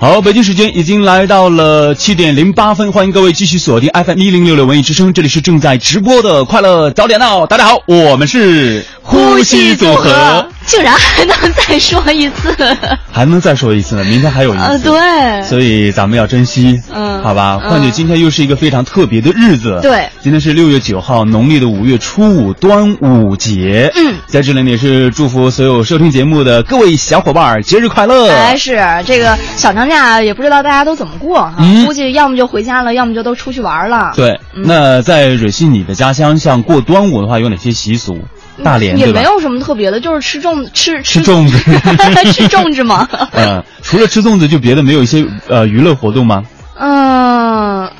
好，北京时间已经来到了七点零八分，欢迎各位继续锁定 FM 一零六六文艺之声，这里是正在直播的快乐早点闹。大家好，我们是呼吸组合，竟然还能再说一次，还能再说一次呢？明天还有一次，呃，对，所以咱们要珍惜，嗯好吧。嗯况且今天又是一个非常特别的日子，对今天是六月九号，农历的五月初五，端午节。嗯在这里呢也是祝福所有收听节目的各位小伙伴儿节日快乐。还是这个小长假，也不知道大家都怎么过哈、嗯估计要么就回家了，要么就都出去玩了。对，嗯那在蕊希你的家乡，像过端午的话，有哪些习俗？大连也没？有什么特别的，就是吃粽子，吃吃粽子吃粽子 吗？嗯，除了吃粽子，就别的没有一些呃娱乐活动吗？嗯，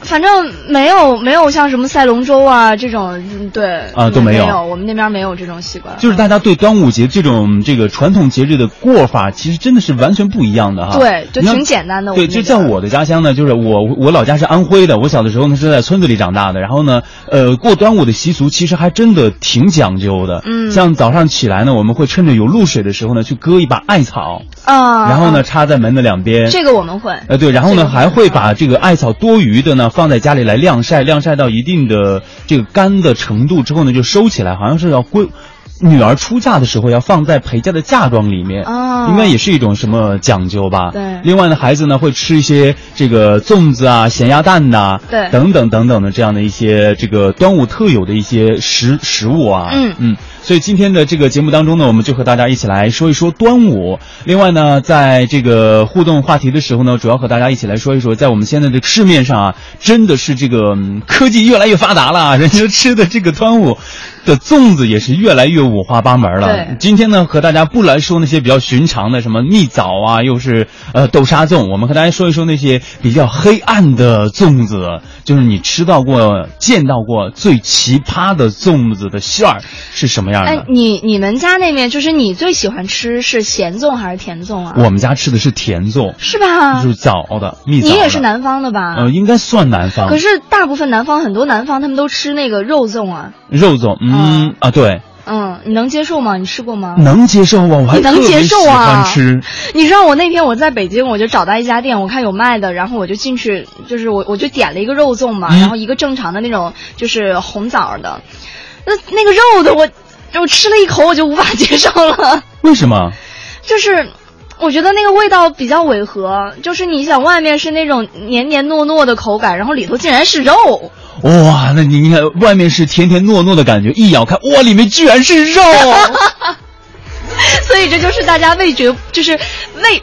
反正没有没有像什么赛龙舟啊这种，嗯对啊都没有有，我们那边没有这种习惯。就是大家对端午节这种这个传统节日的过法，其实真的是完全不一样的哈。对，就挺简单的。对，就在我的家乡呢，就是我我老家是安徽的，我小的时候呢是在村子里长大的，然后呢，呃，过端午的习俗其实还真的挺讲究的。嗯像早上起来呢，我们会趁着有露水的时候呢，去割一把艾草，啊，然后呢啊插在门的两边。这个我们会。呃，对，然后呢，这个还会把这个艾草多余的呢放在家里来晾晒，晾晒到一定的这个干的程度之后呢，就收起来，好像是要归女儿出嫁的时候要放在陪嫁的嫁妆里面，哦应该也是一种什么讲究吧？对。另外呢，孩子呢会吃一些这个粽子啊、咸鸭蛋呐、对。等等等等的这样的一些这个端午特有的一些食食物啊，嗯。嗯。所以今天的这个节目当中呢，我们就和大家一起来说一说端午。另外呢，在这个互动话题的时候呢，主要和大家一起来说一说，在我们现在的市面上啊，真的是这个、嗯科技越来越发达了，人家吃的这个端午的粽子也是越来越五花八门了对。今天呢，和大家不来说那些比较寻常的什么蜜枣啊，又是呃豆沙粽，我们和大家说一说那些比较黑暗的粽子，就是你吃到过、见到过最奇葩的粽子的馅儿是什么样的？哎，你你们家那边就是你最喜欢吃是咸粽还是甜粽啊？我们家吃的是甜粽，是吧？就是枣的蜜枣的。你也是南方的吧？呃，应该算南方。可是大部分南方很多南方他们都吃那个肉粽啊，肉粽，嗯嗯啊，对，嗯，你能接受吗？你吃过吗？能接受啊，我还特别接受啊喜欢吃。你知道我那天我在北京，我就找到一家店，我看有卖的，然后我就进去，就是我我就点了一个肉粽嘛，嗯然后一个正常的那种就是红枣的，那那个肉的我我吃了一口我就无法接受了，为什么？就是。我觉得那个味道比较违和，就是你想外面是那种黏黏糯糯的口感，然后里头竟然是肉，哇，那你你看，外面是甜甜糯糯的感觉，一咬开，哇，里面居然是肉。所以这就是大家味觉就是味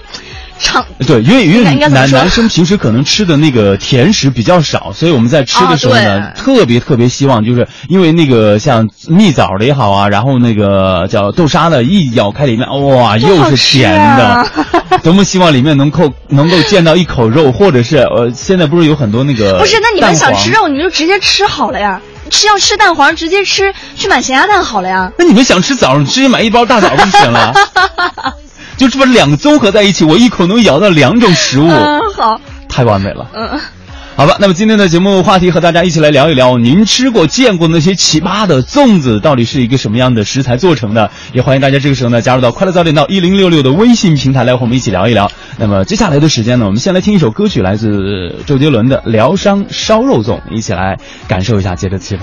尝 对，因为因为男男生平时可能吃的那个甜食比较少，所以我们在吃的时候呢，哦特别特别希望就是因为那个像蜜枣的也好啊，然后那个叫豆沙的，一咬开里面，哇，又是甜的，啊多么希望里面能够能够见到一口肉，或者是呃，现在不是有很多那个不是，那你们想吃肉，你们就直接吃好了呀。吃要吃蛋黄，直接吃去买咸鸭蛋好了呀。那你们想吃枣，直接买一包大枣不就行了？就这么两个综合在一起，我一口能咬到两种食物，嗯，好，太完美了。嗯，好吧，那么今天的节目话题和大家一起来聊一聊，您吃过、见过那些奇葩的粽子到底是一个什么样的食材做成的？也欢迎大家这个时候呢加入到快乐早点到一零六六的微信平台来和我们一起聊一聊。那么接下来的时间呢，我们先来听一首歌曲，来自周杰伦的《疗伤烧肉粽》，一起来感受一下节日的气氛。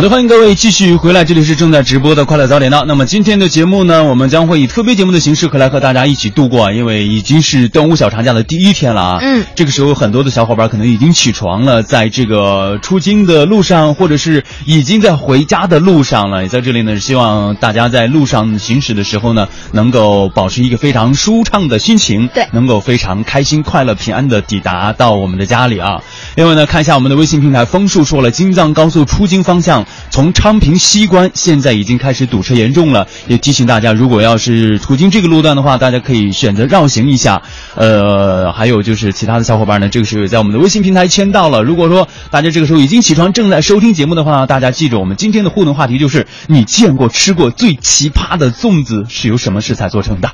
好的，欢迎各位继续回来，这里是正在直播的快乐早点到。那么今天的节目呢，我们将会以特别节目的形式和来和大家一起度过啊，因为已经是端午小长假的第一天了啊。嗯，这个时候很多的小伙伴可能已经起床了，在这个出京的路上，或者是已经在回家的路上了。也在这里呢，希望大家在路上行驶的时候呢，能够保持一个非常舒畅的心情，对能够非常开心、快乐、平安的抵达到我们的家里啊。另外呢，看一下我们的微信平台，枫树说了，京藏高速出京方向从昌平西关现在已经开始堵车严重了，也提醒大家，如果要是途经这个路段的话，大家可以选择绕行一下。呃，还有就是其他的小伙伴呢，这个时候也在我们的微信平台签到了。如果说大家这个时候已经起床，正在收听节目的话，大家记住，我们今天的互动话题就是你见过吃过最奇葩的粽子是由什么食材做成的？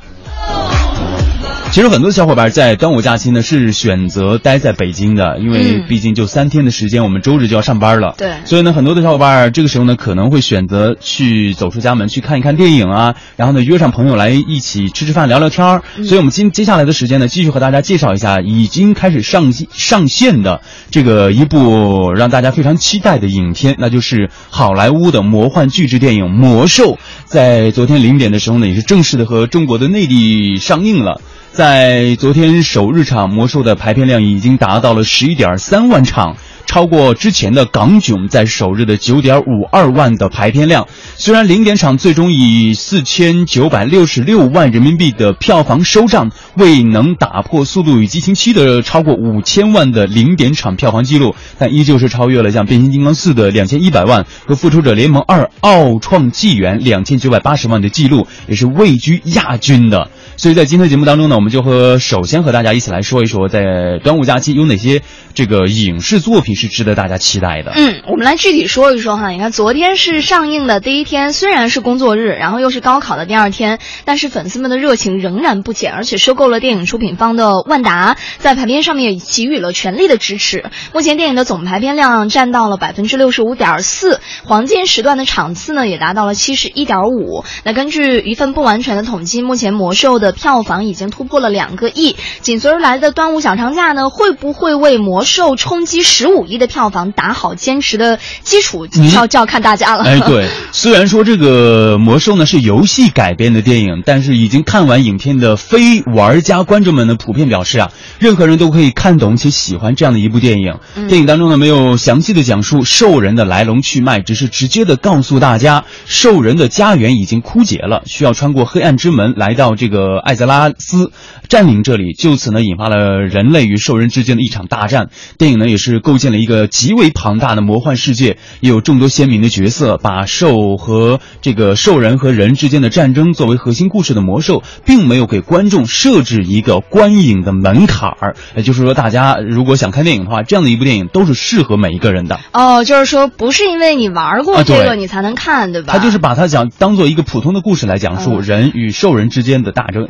其实很多小伙伴在端午假期呢是选择待在北京的，因为嗯毕竟就三天的时间，我们周日就要上班了。对所以呢，很多的小伙伴这个时候呢可能会选择去走出家门去看一看电影啊，然后呢约上朋友来一起吃吃饭聊聊天儿。所以我们今接下来的时间呢，继续和大家介绍一下已经开始上上线的这个一部让大家非常期待的影片，那就是好莱坞的魔幻巨制电影《魔兽》，在昨天零点的时候呢，也是正式的和中国的内地上映了。在昨天首日场，《魔兽》的排片量已经达到了十一点三万场，超过之前的《港囧》在首日的九点五二万的排片量。虽然零点场最终以四千九百六十六万人民币的票房收账，未能打破《速度与激情七》的超过五千万的零点场票房记录，但依旧是超越了像《变形金刚四》的两千一百万和《复仇者联盟二：奥创纪元》两千九百八十万的记录，也是位居亚军的。所以在今天的节目当中呢，我们就和首先和大家一起来说一说，在端午假期有哪些这个影视作品是值得大家期待的。嗯，我们来具体说一说哈。你看，昨天是上映的第一天，虽然是工作日，然后又是高考的第二天，但是粉丝们的热情仍然不减，而且收购了电影出品方的万达，在排片上面也给予了全力的支持。目前电影的总排片量占到了百分之六十五点四，黄金时段的场次呢也达到了七十一点五。那根据一份不完全的统计，目前《魔兽》的票房已经突破了两个亿。紧随而来的端午小长假呢，会不会为《魔兽》冲击十五亿的票房打好坚实的基础？嗯就要就要看大家了。哎，对，虽然说这个魔兽呢是游戏改编的电影，但是已经看完影片的非玩家观众们呢，普遍表示啊，任何人都可以看懂且喜欢这样的一部电影。嗯电影当中呢没有详细的讲述兽人的来龙去脉，只是直接的告诉大家，兽人的家园已经枯竭了，需要穿过黑暗之门来到这个艾泽拉斯，占领这里，就此呢引发了人类与兽人之间的一场大战。电影呢也是构建了。了一个极为庞大的魔幻世界，也有众多鲜明的角色，把兽和这个兽人和人之间的战争作为核心故事的魔兽，并没有给观众设置一个观影的门槛儿。也就是说，大家如果想看电影的话，这样的一部电影都是适合每一个人的。哦，就是说不是因为你玩过这个你才能看，对吧？他就是把它讲当做一个普通的故事来讲述嗯人与兽人之间的大争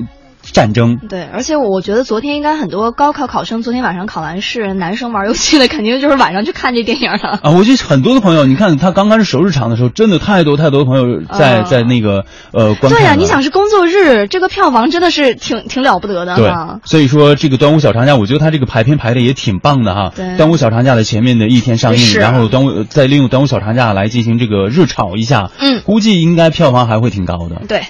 战争。对，而且我觉得昨天应该很多高考考生昨天晚上考完试，男生玩游戏的肯定就是晚上去看这电影了。啊，我觉得很多的朋友，你看他刚开始首日场的时候，真的太多太多的朋友在、啊在那个呃观看对呀、了你想是工作日，这个票房真的是挺挺了不得的对哈。，所以说这个端午小长假，我觉得他这个排片排的也挺棒的哈。对端午小长假的前面的一天上映，然后端午再利用端午小长假来进行这个热炒一下，嗯估计应该票房还会挺高的。对，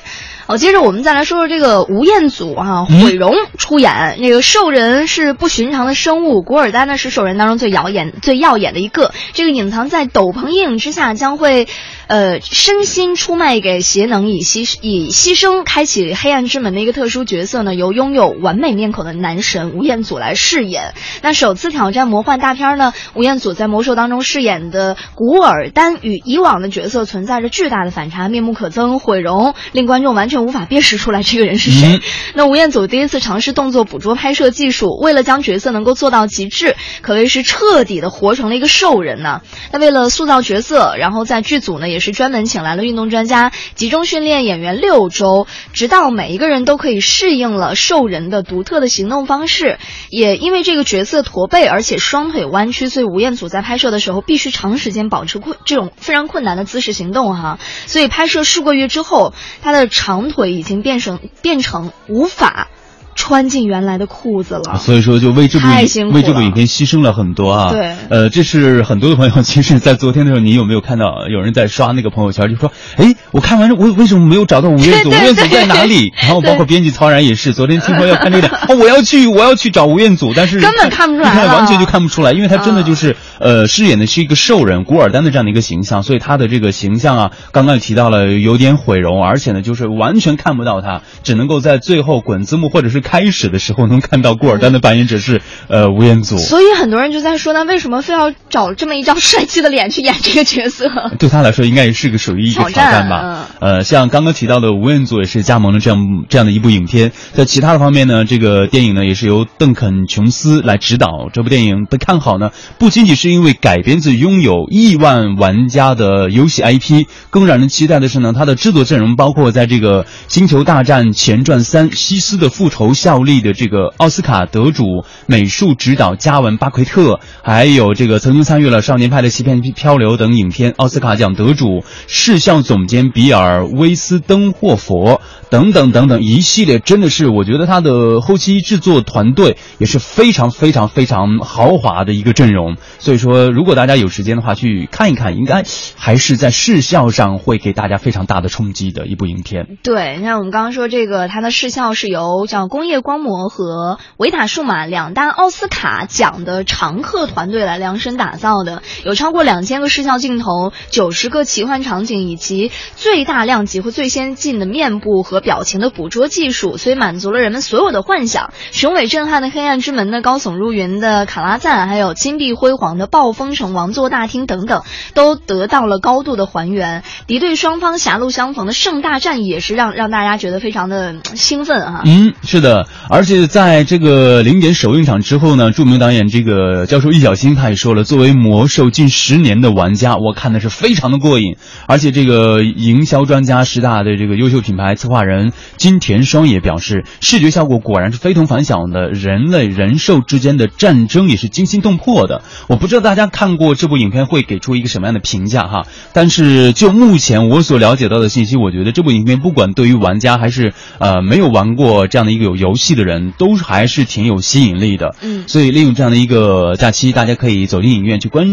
好，接着我们再来说说这个吴彦祖啊，嗯毁容出演。那个兽人是不寻常的生物，古尔丹呢是兽人当中最耀眼、最耀眼的一个。这个隐藏在斗篷阴影之下，将会，呃，身心出卖给邪能，以牺以牺牲开启黑暗之门的一个特殊角色呢，由拥有完美面孔的男神吴彦祖来饰演。那首次挑战魔幻大片呢，吴彦祖在魔兽当中饰演的古尔丹与以往的角色存在着巨大的反差，面目可憎，毁容，令观众完全无法辨识出来这个人是谁。嗯那吴彦祖第一次尝试动作捕捉拍摄技术，为了将角色能够做到极致，可谓是彻底的活成了一个兽人呢。那为了塑造角色，然后在剧组呢也也是专门请来了运动专家，集中训练演员六周，直到每一个人都可以适应了兽人的独特的行动方式。也因为这个角色驼背，而且双腿弯曲，所以吴彦祖在拍摄的时候必须长时间保持困这种非常困难的姿势行动哈。所以拍摄数个月之后，他的长腿已经变成变成无法穿进原来的裤子了。所以说，就为这部为这部影片牺牲了很多啊。对呃，这是很多的朋友，其实，在昨天的时候，你有没有看到有人在刷那个朋友圈，就说，哎，我看完了，我为什么没有找到吴彦祖？吴彦祖在哪里？然后 包括编辑曹然也是，昨天听说要看这个，哦，我要去，我要去找吴彦祖，但是根本看不出来完全就看不出来，因为他真的嗯就是、呃，饰演的是一个兽人古尔丹的这样的一个形象，所以他的这个形象啊，刚刚也提到了有点毁容，而且呢，就是完全看不到他，只能够在最后滚字幕或者是开始的时候能看到古尔丹的扮演者是呃吴彦祖。所以很多人就在说，那为什么非要找这么一张帅气的脸去演这个角色？对他来说，应该也是个属于一个挑挑战战吧。嗯呃，像刚刚提到的吴彦祖也是加盟了这样这样的一部影片。在其他的方面呢，这个电影呢也是由邓肯琼斯来指导。这部电影被看好呢，不仅仅是因为改编自拥有亿万玩家的游戏 IP，更让人期待的是呢，它的制作阵容包括在这个《星球大战前传三：西斯的复仇》效力的这个奥斯卡得主美术指导加文巴奎特，还有这个曾经参与了《少年派的欺骗漂流》等影片奥斯卡奖得主视效总监比尔威斯登霍佛等等等等一系列，真的是我觉得他的后期制作团队也是非常非常非常豪华的一个阵容。所以说，如果大家有时间的话去看一看，应该还是在视效上会给大家非常大的冲击的一部影片。对，你看我们刚刚说这个，它的视效是由叫工业光魔和维塔数码两大奥斯卡奖的常客团队来量身打造的，有超过两千个视效镜头，九十个奇幻场景，以及最大量级和最先进的面部和表情的捕捉技术，所以满足了人们所有的幻想。雄伟震撼的黑暗之门的高耸入云的卡拉赞，还有金碧辉煌的暴风城王座大厅等等，都得到了高度的还原。敌对双方狭路相逢的盛大战也是让让大家觉得非常的兴奋哈、嗯，是的，而且在这个零点首映场之后呢，著名导演这个教授易小星他也说了，作为魔兽近十年的玩家，我看的是非常的过瘾。而且这个营销专家十大的这个优秀品牌策划人金田双也表示，视觉效果果然是非同凡响的，人类人兽之间的战争也是惊心动魄的。我不知道大家看过这部影片会给出一个什么样的评价哈，但是就目前我所了解到的信息，我觉得这部影片不管对于玩家还是呃没有玩过这样的一个有游戏的人，都还是挺有吸引力的。嗯所以利用这样的一个假期，大家可以走进影院去观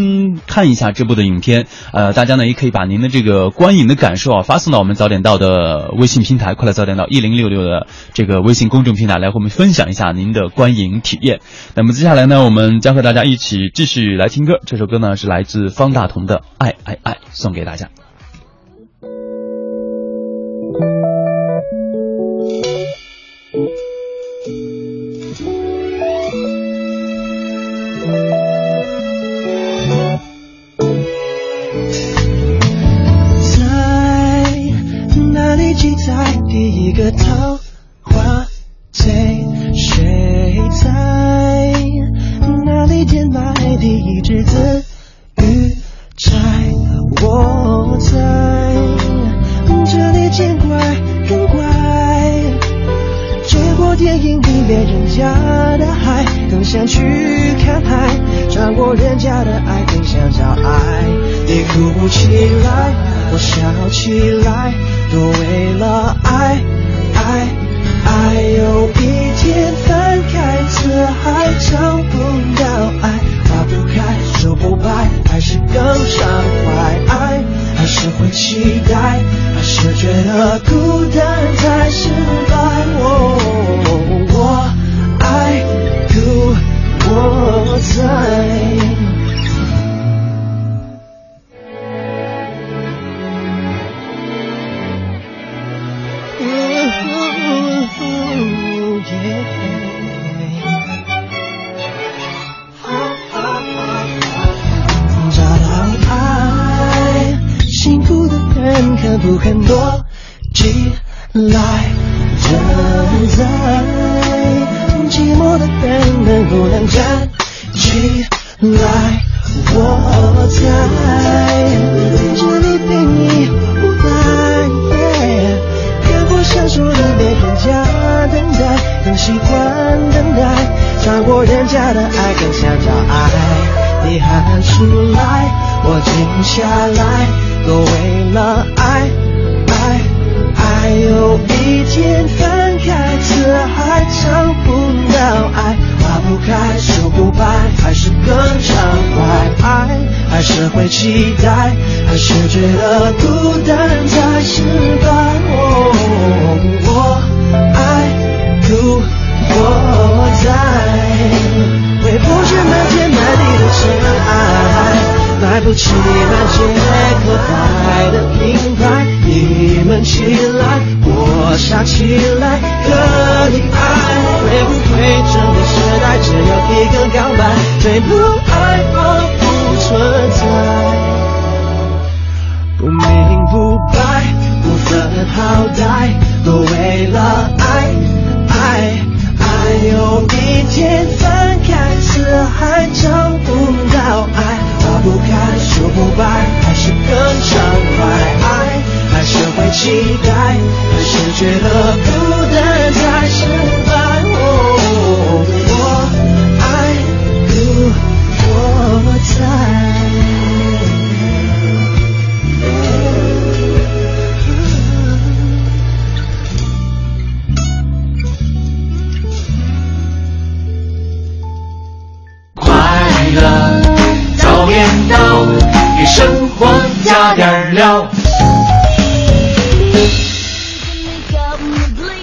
看一下这部的影片。呃，大家呢也可以把您的这个观影的感受啊发送到我们早点到的微信平台，快乐早点到一零六六的这个微信公众平台来和我们分享一下您的观影体验。那么接下来呢，我们将和大家一起继续来听歌。这首歌呢是来自方大同的《爱爱爱》，送给大家。敢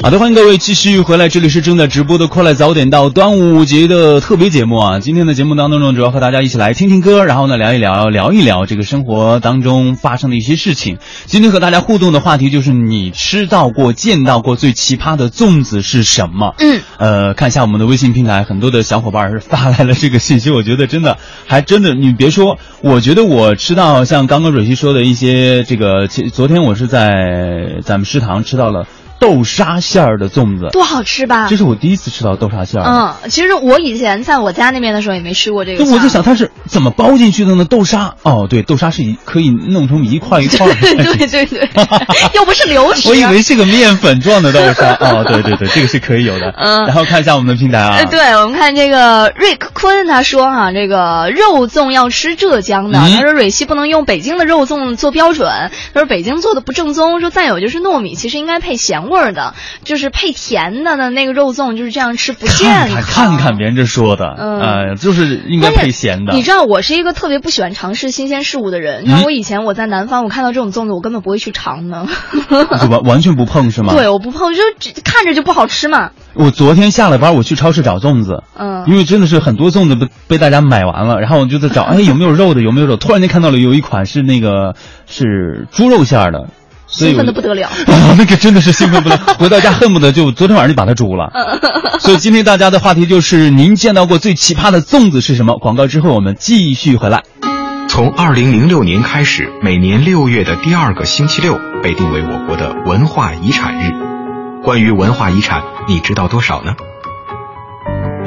好的，欢迎各位继续回来，这里是正在直播的《快乐早点到》端午节的特别节目啊！今天的节目当中呢，主要和大家一起来听听歌，然后呢聊一聊聊一聊这个生活当中发生的一些事情。今天和大家互动的话题就是你吃到过、见到过最奇葩的粽子是什么？嗯，呃，看一下我们的微信平台，很多的小伙伴儿发来了这个信息，我觉得真的还真的，你别说，我觉得我吃到像刚刚蕊希说的一些这个，昨天我是在咱们食堂吃到了豆沙馅儿的粽子，多好吃吧？这是我第一次吃到豆沙馅儿。嗯，其实我以前在我家那边的时候也没吃过这个。我就想它是怎么包进去的呢？豆沙哦，对，豆沙是一可以弄成一块一块的。对对对对，又不是流食。我以为是个面粉状的豆沙哦，对对对，这个是可以有的。嗯然后看一下我们的平台啊呃，，对，我们看这个瑞克坤他说哈、这个肉粽要吃浙江的。嗯他说蕊希不能用北京的肉粽做标准，他说北京做的不正宗。说再有就是糯米其实应该配咸味儿的，就是配甜的的那个肉粽就是这样吃不健康。看看别人这说的，嗯呃，就是应该配咸的。你知道我是一个特别不喜欢尝试新鲜事物的人。你嗯看我以前我在南方，我看到这种粽子，我根本不会去尝的。就完完全不碰是吗？对，我不碰，就只看着就不好吃嘛。我昨天下了班，我去超市找粽子，嗯因为真的是很多粽子被被大家买完了，然后我就在找，哎，有没有肉的，有没有肉？突然间看到了有一款是那个是猪肉馅儿的，兴奋的不得了。啊，那个真的是兴奋不了，回到家恨不得就昨天晚上就把它煮了。所以今天大家的话题就是您见到过最奇葩的粽子是什么？广告之后我们继续回来。从二零零六年开始，每年六月的第二个星期六被定为我国的文化遗产日。关于文化遗产，你知道多少呢？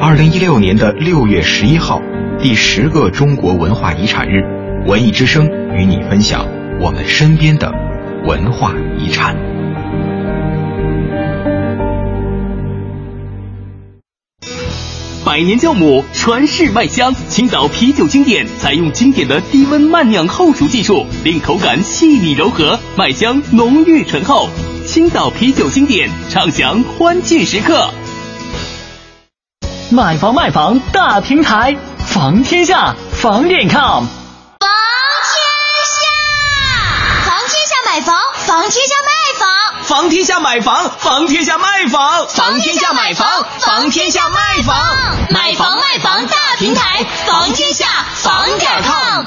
二零一六年的六月十一号，第十个中国文化遗产日，文艺之声与你分享我们身边的文化遗产。百年酵母，传世麦香。青岛啤酒经典采用经典的低温慢酿后熟技术，令口感细腻柔和，麦香浓郁醇厚。青岛啤酒经典，畅享欢聚时刻。买房卖房大平台，房天下房点 com。房天下，房天下买房，房天下卖房，房天下买房，房天下卖房，房天下买房，房天下卖房，买房卖房大平台，房天下房点 com。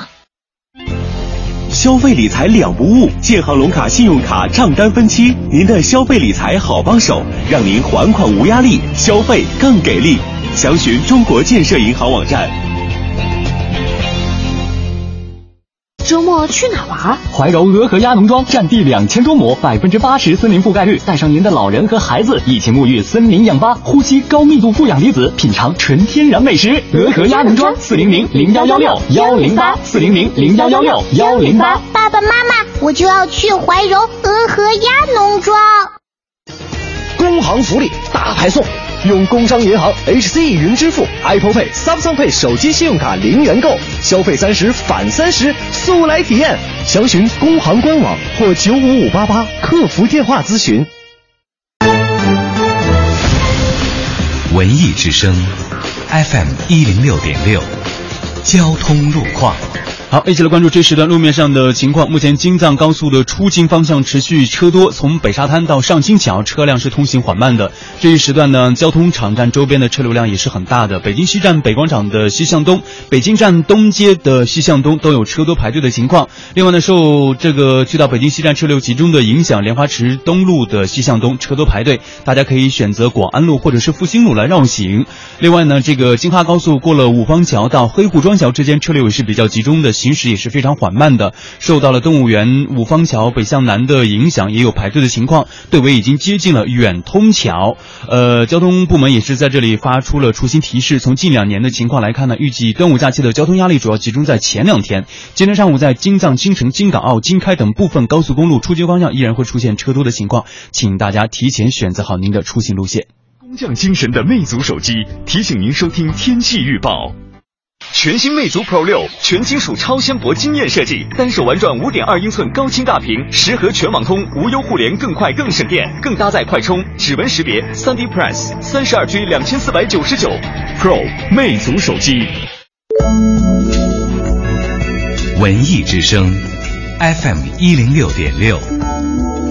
消费理财两不误，建行龙卡信用卡账单分期，您的消费理财好帮手，让您还款无压力，消费更给力。详询中国建设银行网站。周末去哪玩？怀柔鹅和鸭农庄占地两千多亩，百分之八十森林覆盖率，带上您的老人和孩子一起沐浴森林氧吧，呼吸高密度负氧离子，品尝纯天然美食。鹅和鸭农庄四零零零幺幺六幺零八四零零零幺幺六幺零八。爸爸妈妈，我就要去怀柔鹅和鸭农庄。工行福利大派送。用工商银行 HC 云支付、Apple Pay、Samsung Pay 手机信用卡零元购，消费三十返三十，速来体验！详询工行官网或九五五八八客服电话咨询。文艺之声，FM 一零六点六，交通路况。好，一起来关注这时段路面上的情况。目前京藏高速的出京方向持续车多，从北沙滩到上清桥车辆是通行缓慢的。这一时段呢，交通场站周边的车流量也是很大的。北京西站北广场的西向东、北京站东街的西向东都有车多排队的情况。另外呢，受这个去到北京西站车流集中的影响，莲花池东路的西向东车多排队，大家可以选择广安路或者是复兴路来绕行。另外呢，这个京哈高速过了五方桥到黑虎庄桥之间车流也是比较集中的。行驶也是非常缓慢的，受到了动物园五方桥北向南的影响，也有排队的情况。队尾已经接近了远通桥，呃，交通部门也是在这里发出了出行提示。从近两年的情况来看呢，预计端午假期的交通压力主要集中在前两天。今天上午在京藏京城、京港澳、京开等部分高速公路出京方向依然会出现车多的情况，请大家提前选择好您的出行路线。工匠精神的魅族手机提醒您收听天气预报。全新魅族 Pro 六全金属超纤薄惊艳设计，单手玩转五点二英寸高清大屏，十核全网通，无忧互联，更快更省电，更搭载快充、指纹识别、三 D Press，三十二 G 两千四百九十九。Pro 魅族手机。文艺之声，FM 一零六点六，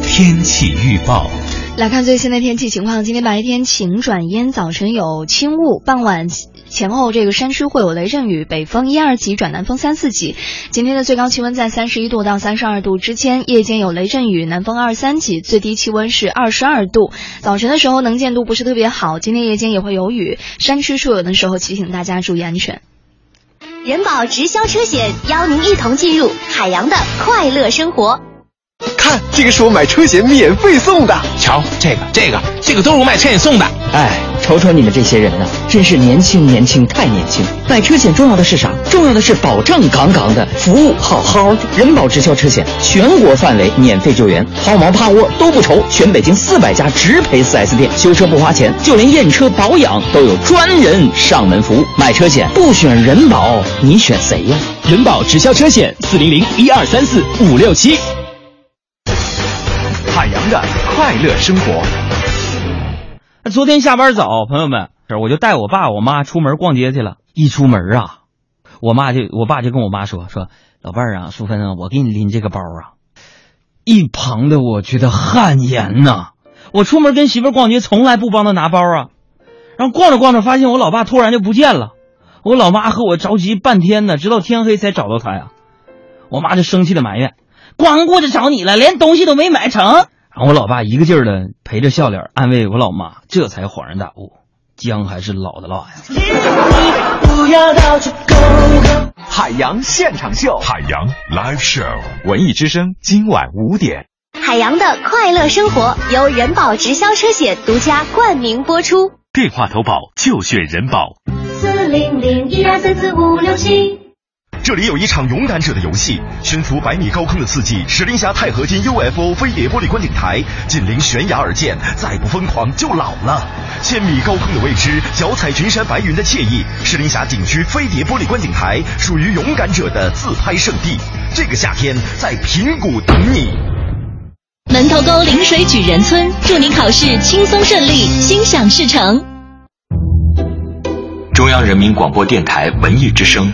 天气预报。来看最新的天气情况，今天白天晴转阴，早晨有轻雾，傍晚前后这个山区会有雷阵雨，北风一二级转南风三四级。今天的最高气温在三十一度到三十二度之间，夜间有雷阵雨，南风二三级，最低气温是二十二度。早晨的时候能见度不是特别好，今天夜间也会有雨，山区出游的时候提醒大家注意安全。人保直销车险邀您一同进入海洋的快乐生活。看，这个是我买车险免费送的。瞧，这个、这个、这个都是我买车险送的。哎，瞅瞅你们这些人呢，真是年轻年轻太年轻。买车险重要的是啥？重要的是保障杠杠的，服务好好的。人保直销车险，全国范围免费救援，抛锚趴窝都不愁。全北京四百家直赔 4S 店，修车不花钱，就连验车保养都有专人上门服务。买车险不选人保，你选谁呀？人保直销车险四零零一二三四五六七。海洋的快乐生活。昨天下班早，朋友们，我就带我爸我妈出门逛街去了。一出门啊，我妈就我爸就跟我妈说说，老伴儿啊，淑芬啊，我给你拎这个包啊。一旁的我觉得汗颜呐。我出门跟媳妇逛街，从来不帮她拿包啊。然后逛着逛着，发现我老爸突然就不见了。我老妈和我着急半天呢，直到天黑才找到他呀。我妈就生气的埋怨。光顾着找你了，连东西都没买成。然后我老爸一个劲儿的陪着笑脸安慰我老妈，这才恍然大悟，姜还是老的辣呀。海洋现场秀，海洋 Live Show，文艺之声今晚五点。海洋的快乐生活由人保直销车险独家冠名播出。电话投保就选人保。四零零一二三四五六七。这里有一场勇敢者的游戏，悬浮百米高空的刺激，石林峡钛合金 UFO 飞碟玻璃观景台，紧邻悬崖而建，再不疯狂就老了。千米高空的未知，脚踩群山白云的惬意，石林峡景区飞碟玻璃观景台属于勇敢者的自拍圣地。这个夏天在平谷等你。门头沟临水举人村，祝您考试轻松顺利，心想事成。中央人民广播电台文艺之声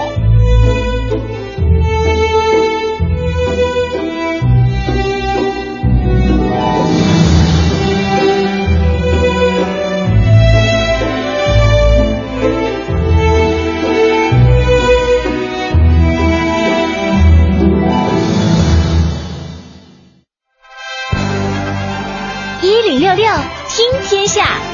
下，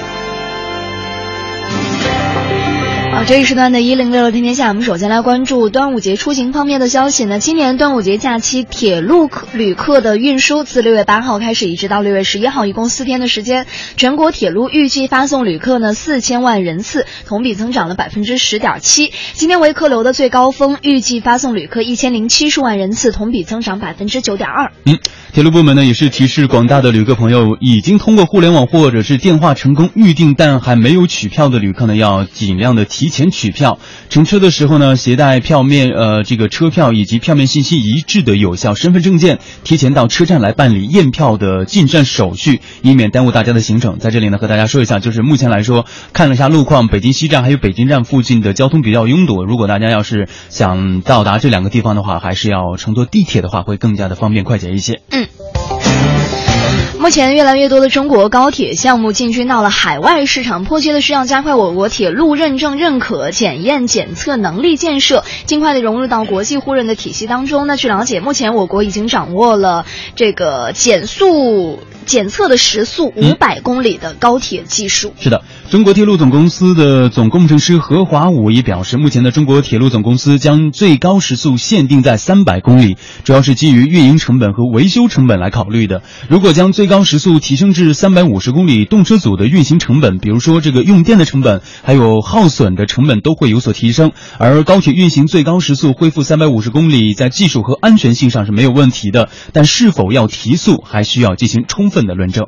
这一时段的一零六六天天下，我们首先来关注端午节出行方面的消息呢。今年端午节假期，铁路客旅客的运输自六月八号开始，一直到六月十一号，一共四天的时间。全国铁路预计发送旅客呢四千万人次，同比增长了百分之十点七。今天为客流的最高峰，预计发送旅客一千零七十万人次，同比增长百分之九点二。嗯，铁路部门呢也是提示广大的旅客朋友，已经通过互联网或者是电话成功预订但还没有取票的旅客呢，要尽量的提前前取票。乘车的时候呢，携带票面呃这个车票以及票面信息一致的有效身份证件，提前到车站来办理验票的进站手续，以免耽误大家的行程。在这里呢，和大家说一下，就是目前来说，看了一下路况，北京西站还有北京站附近的交通比较拥堵。如果大家要是想到达这两个地方的话，还是要乘坐地铁的话，会更加的方便快捷一些。嗯。目前，越来越多的中国高铁项目进军到了海外市场，迫切的需要加快我国铁路认证、认可、检验、检测能力建设，尽快的融入到国际互认的体系当中。那据了解，目前我国已经掌握了这个减速检测的时速五百公里的高铁技术。是的，中国铁路总公司的总工程师何华武也表示，目前的中国铁路总公司将最高时速限定在三百公里，主要是基于运营成本和维修成本来考虑的。如果将最高时速提升至三百五十公里，动车组的运行成本，比如说这个用电的成本，还有耗损的成本都会有所提升。而高铁运行最高时速恢复三百五十公里，在技术和安全性上是没有问题的，但是否要提速，还需要进行充分的论证。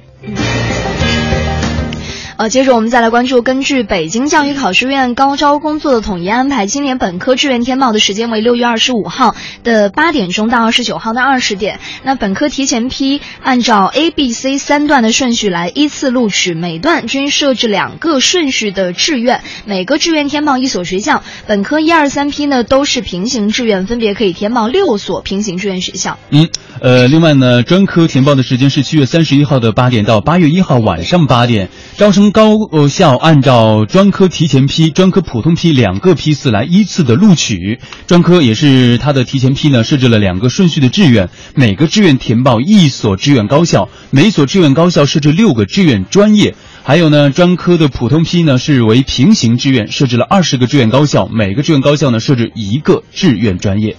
呃，接着我们再来关注，根据北京教育考试院高招工作的统一安排，今年本科志愿填报的时间为六月二十五号的八点钟到二十九号的二十点。那本科提前批按照 A、B、C 三段的顺序来依次录取，每段均设置两个顺序的志愿，每个志愿填报一所学校。本科一二三批呢都是平行志愿，分别可以填报六所平行志愿学校。嗯，呃，另外呢，专科填报的时间是七月三十一号的八点到八月一号晚上八点，招生。高校按照专科提前批、专科普通批两个批次来依次的录取。专科也是它的提前批呢，设置了两个顺序的志愿，每个志愿填报一所志愿高校，每所志愿高校设置六个志愿专业。还有呢，专科的普通批呢是为平行志愿，设置了二十个志愿高校，每个志愿高校呢设置一个志愿专业。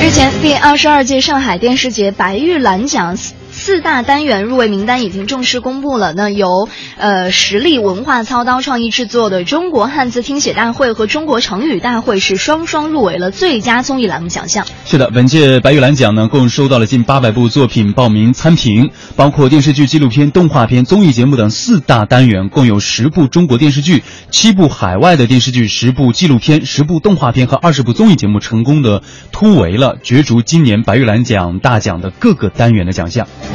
日前，第二十二届上海电视节白玉兰奖。四大单元入围名单已经正式公布了。那由呃实力文化操刀创意制作的中国汉字听写大会和中国成语大会是双双入围了最佳综艺栏目奖项。是的，本届白玉兰奖呢，共收到了近八百部作品报名参评，包括电视剧、纪录片、动画片、综艺节目等四大单元，共有十部中国电视剧、七部海外的电视剧、十部纪录片、十部动画片和二十部综艺节目，成功的突围了，角逐今年白玉兰奖大奖的各个单元的奖项。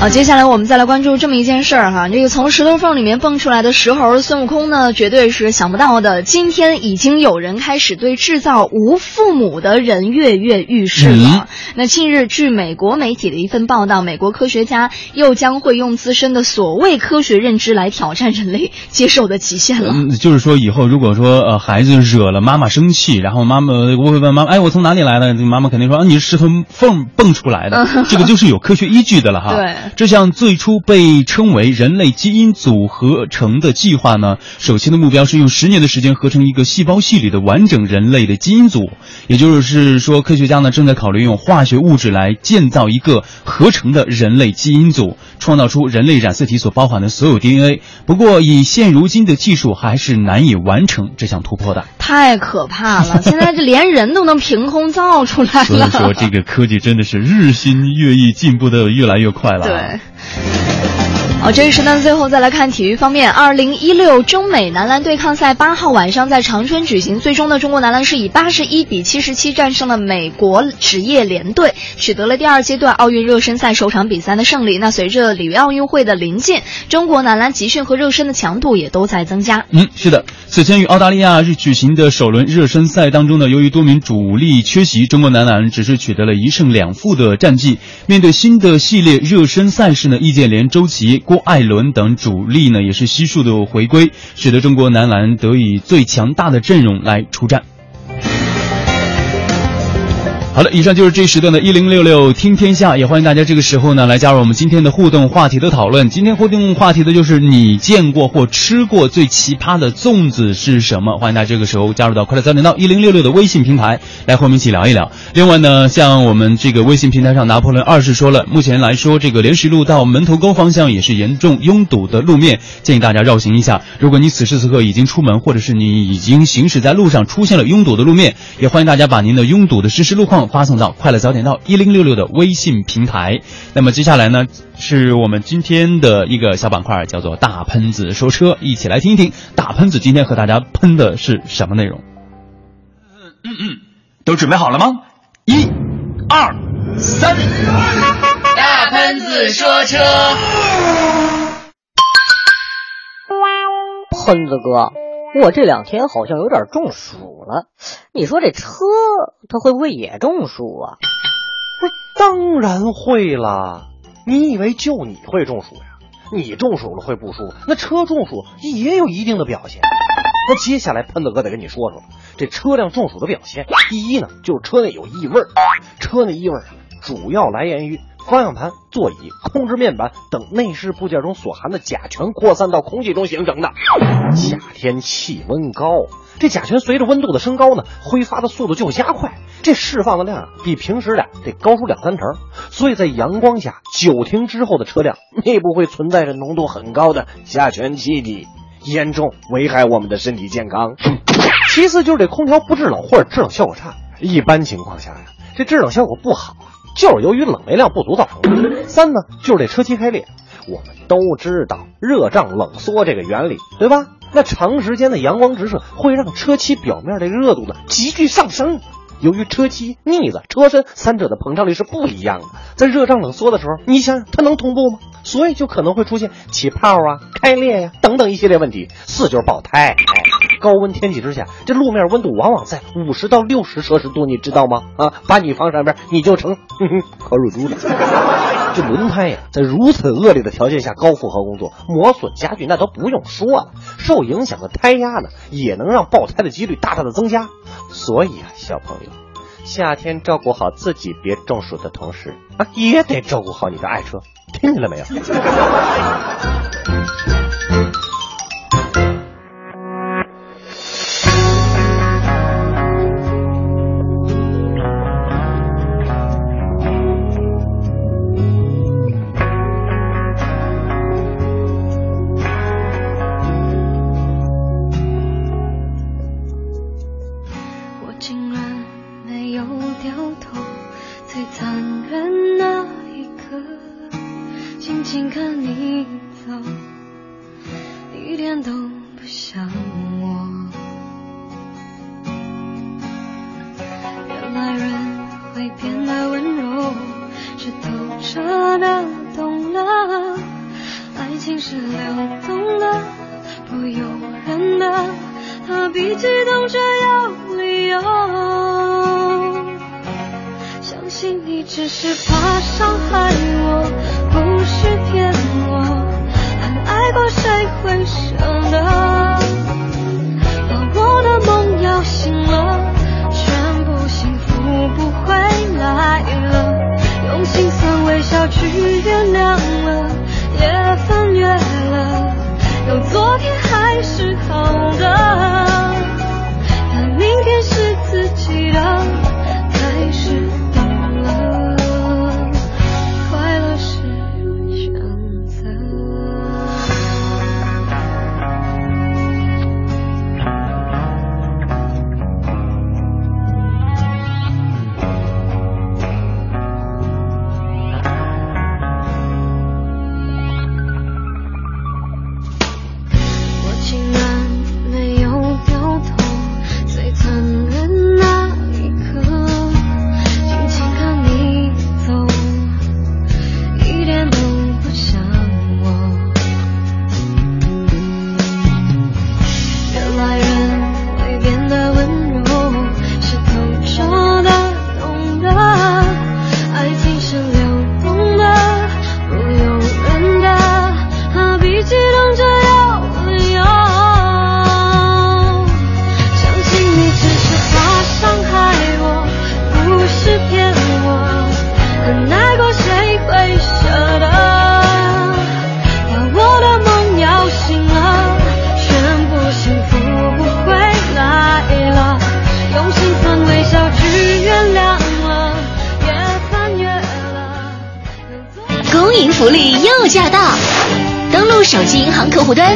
好，接下来我们再来关注这么一件事儿哈，这个从石头缝里面蹦出来的石猴孙悟空呢，绝对是想不到的。今天已经有人开始对制造无父母的人跃跃欲试了。那近日，据美国媒体的一份报道，美国科学家又将会用自身的所谓科学认知来挑战人类接受的极限了。嗯，就是说以后如果说呃孩子惹了妈妈生气，然后妈妈我会问妈妈，哎，我从哪里来的？妈妈肯定说啊，你是石头缝蹦出来的，这个就是有科学依据的了哈。对。这项最初被称为人类基因组合成的计划呢，首先的目标是用十年的时间合成一个细胞系里的完整人类的基因组，也就是说，科学家呢正在考虑用化学物质来建造一个合成的人类基因组。创造出人类染色体所包含的所有 DNA。不过，以现如今的技术，还是难以完成这项突破的。太可怕了！现在这连人都能凭空造出来了。所以说，这个科技真的是日新月异，进步的越来越快了。对。了。好，这一时段最后再来看体育方面。二零一六中美男篮对抗赛八号晚上在长春举行，最终呢，中国男篮是以八十一比七十七战胜了美国职业联队，取得了第二阶段奥运热身赛首场比赛的胜利。那随着里约奥运会的临近，中国男篮集训和热身的强度也都在增加。嗯，是的。此前与澳大利亚日举行的首轮热身赛当中呢，由于多名主力缺席，中国男篮只是取得了一胜两负的战绩。面对新的系列热身赛事呢，易建联、周琦。郭艾伦等主力呢也是悉数的回归，使得中国男篮得以最强大的阵容来出战。好了，以上就是这时段的一零六六听天下，也欢迎大家这个时候呢来加入我们今天的互动话题的讨论。今天互动话题的就是你见过或吃过最奇葩的粽子是什么？欢迎大家这个时候加入到快乐早点到一零六六的微信平台来和我们一起聊一聊。另外呢，像我们这个微信平台上，拿破仑二世说了，目前来说这个莲石路到门头沟方向也是严重拥堵的路面，建议大家绕行一下。如果你此时此刻已经出门，或者是你已经行驶在路上出现了拥堵的路面，也欢迎大家把您的拥堵的实时路况。发送到快乐早点到一零六六的微信平台。那么接下来呢，是我们今天的一个小板块，叫做“大喷子说车”，一起来听一听大喷子今天和大家喷的是什么内容。嗯嗯，都准备好了吗？一、二、三，大喷子说车。喷子哥。我这两天好像有点中暑了，你说这车它会不会也中暑啊？不是，当然会了。你以为就你会中暑呀？你中暑了会不舒服，那车中暑也有一定的表现。那接下来喷子哥得跟你说说，这车辆中暑的表现，第一呢就是车内有异味，车内异味啊主要来源于。方向盘、座椅、控制面板等内饰部件中所含的甲醛扩散到空气中形成的。夏天气温高，这甲醛随着温度的升高呢，挥发的速度就加快，这释放的量啊比平时的得高出两三成。所以在阳光下久停之后的车辆内部会存在着浓度很高的甲醛气体，严重危害我们的身体健康。其次就是这空调不制冷或者制冷效果差，一般情况下呀，这制冷效果不好啊。就是由于冷媒量不足造成的。三呢，就是这车漆开裂。我们都知道热胀冷缩这个原理，对吧？那长时间的阳光直射会让车漆表面的热度呢急剧上升。由于车漆、腻子、车身三者的膨胀率是不一样的，在热胀冷缩的时候，你想想它能同步吗？所以就可能会出现起泡啊、开裂呀等等一系列问题。四就是爆胎。高温天气之下，这路面温度往往在五十到六十摄氏度，你知道吗？啊，把你放上边，你就成烤乳猪了。这轮胎呀，在如此恶劣的条件下高负荷工作，磨损加剧，那都不用说了。受影响的胎压呢，也能让爆胎的几率大大的增加。所以啊，小朋友，夏天照顾好自己别中暑的同时啊，也得照顾好你的爱车，听见了没有？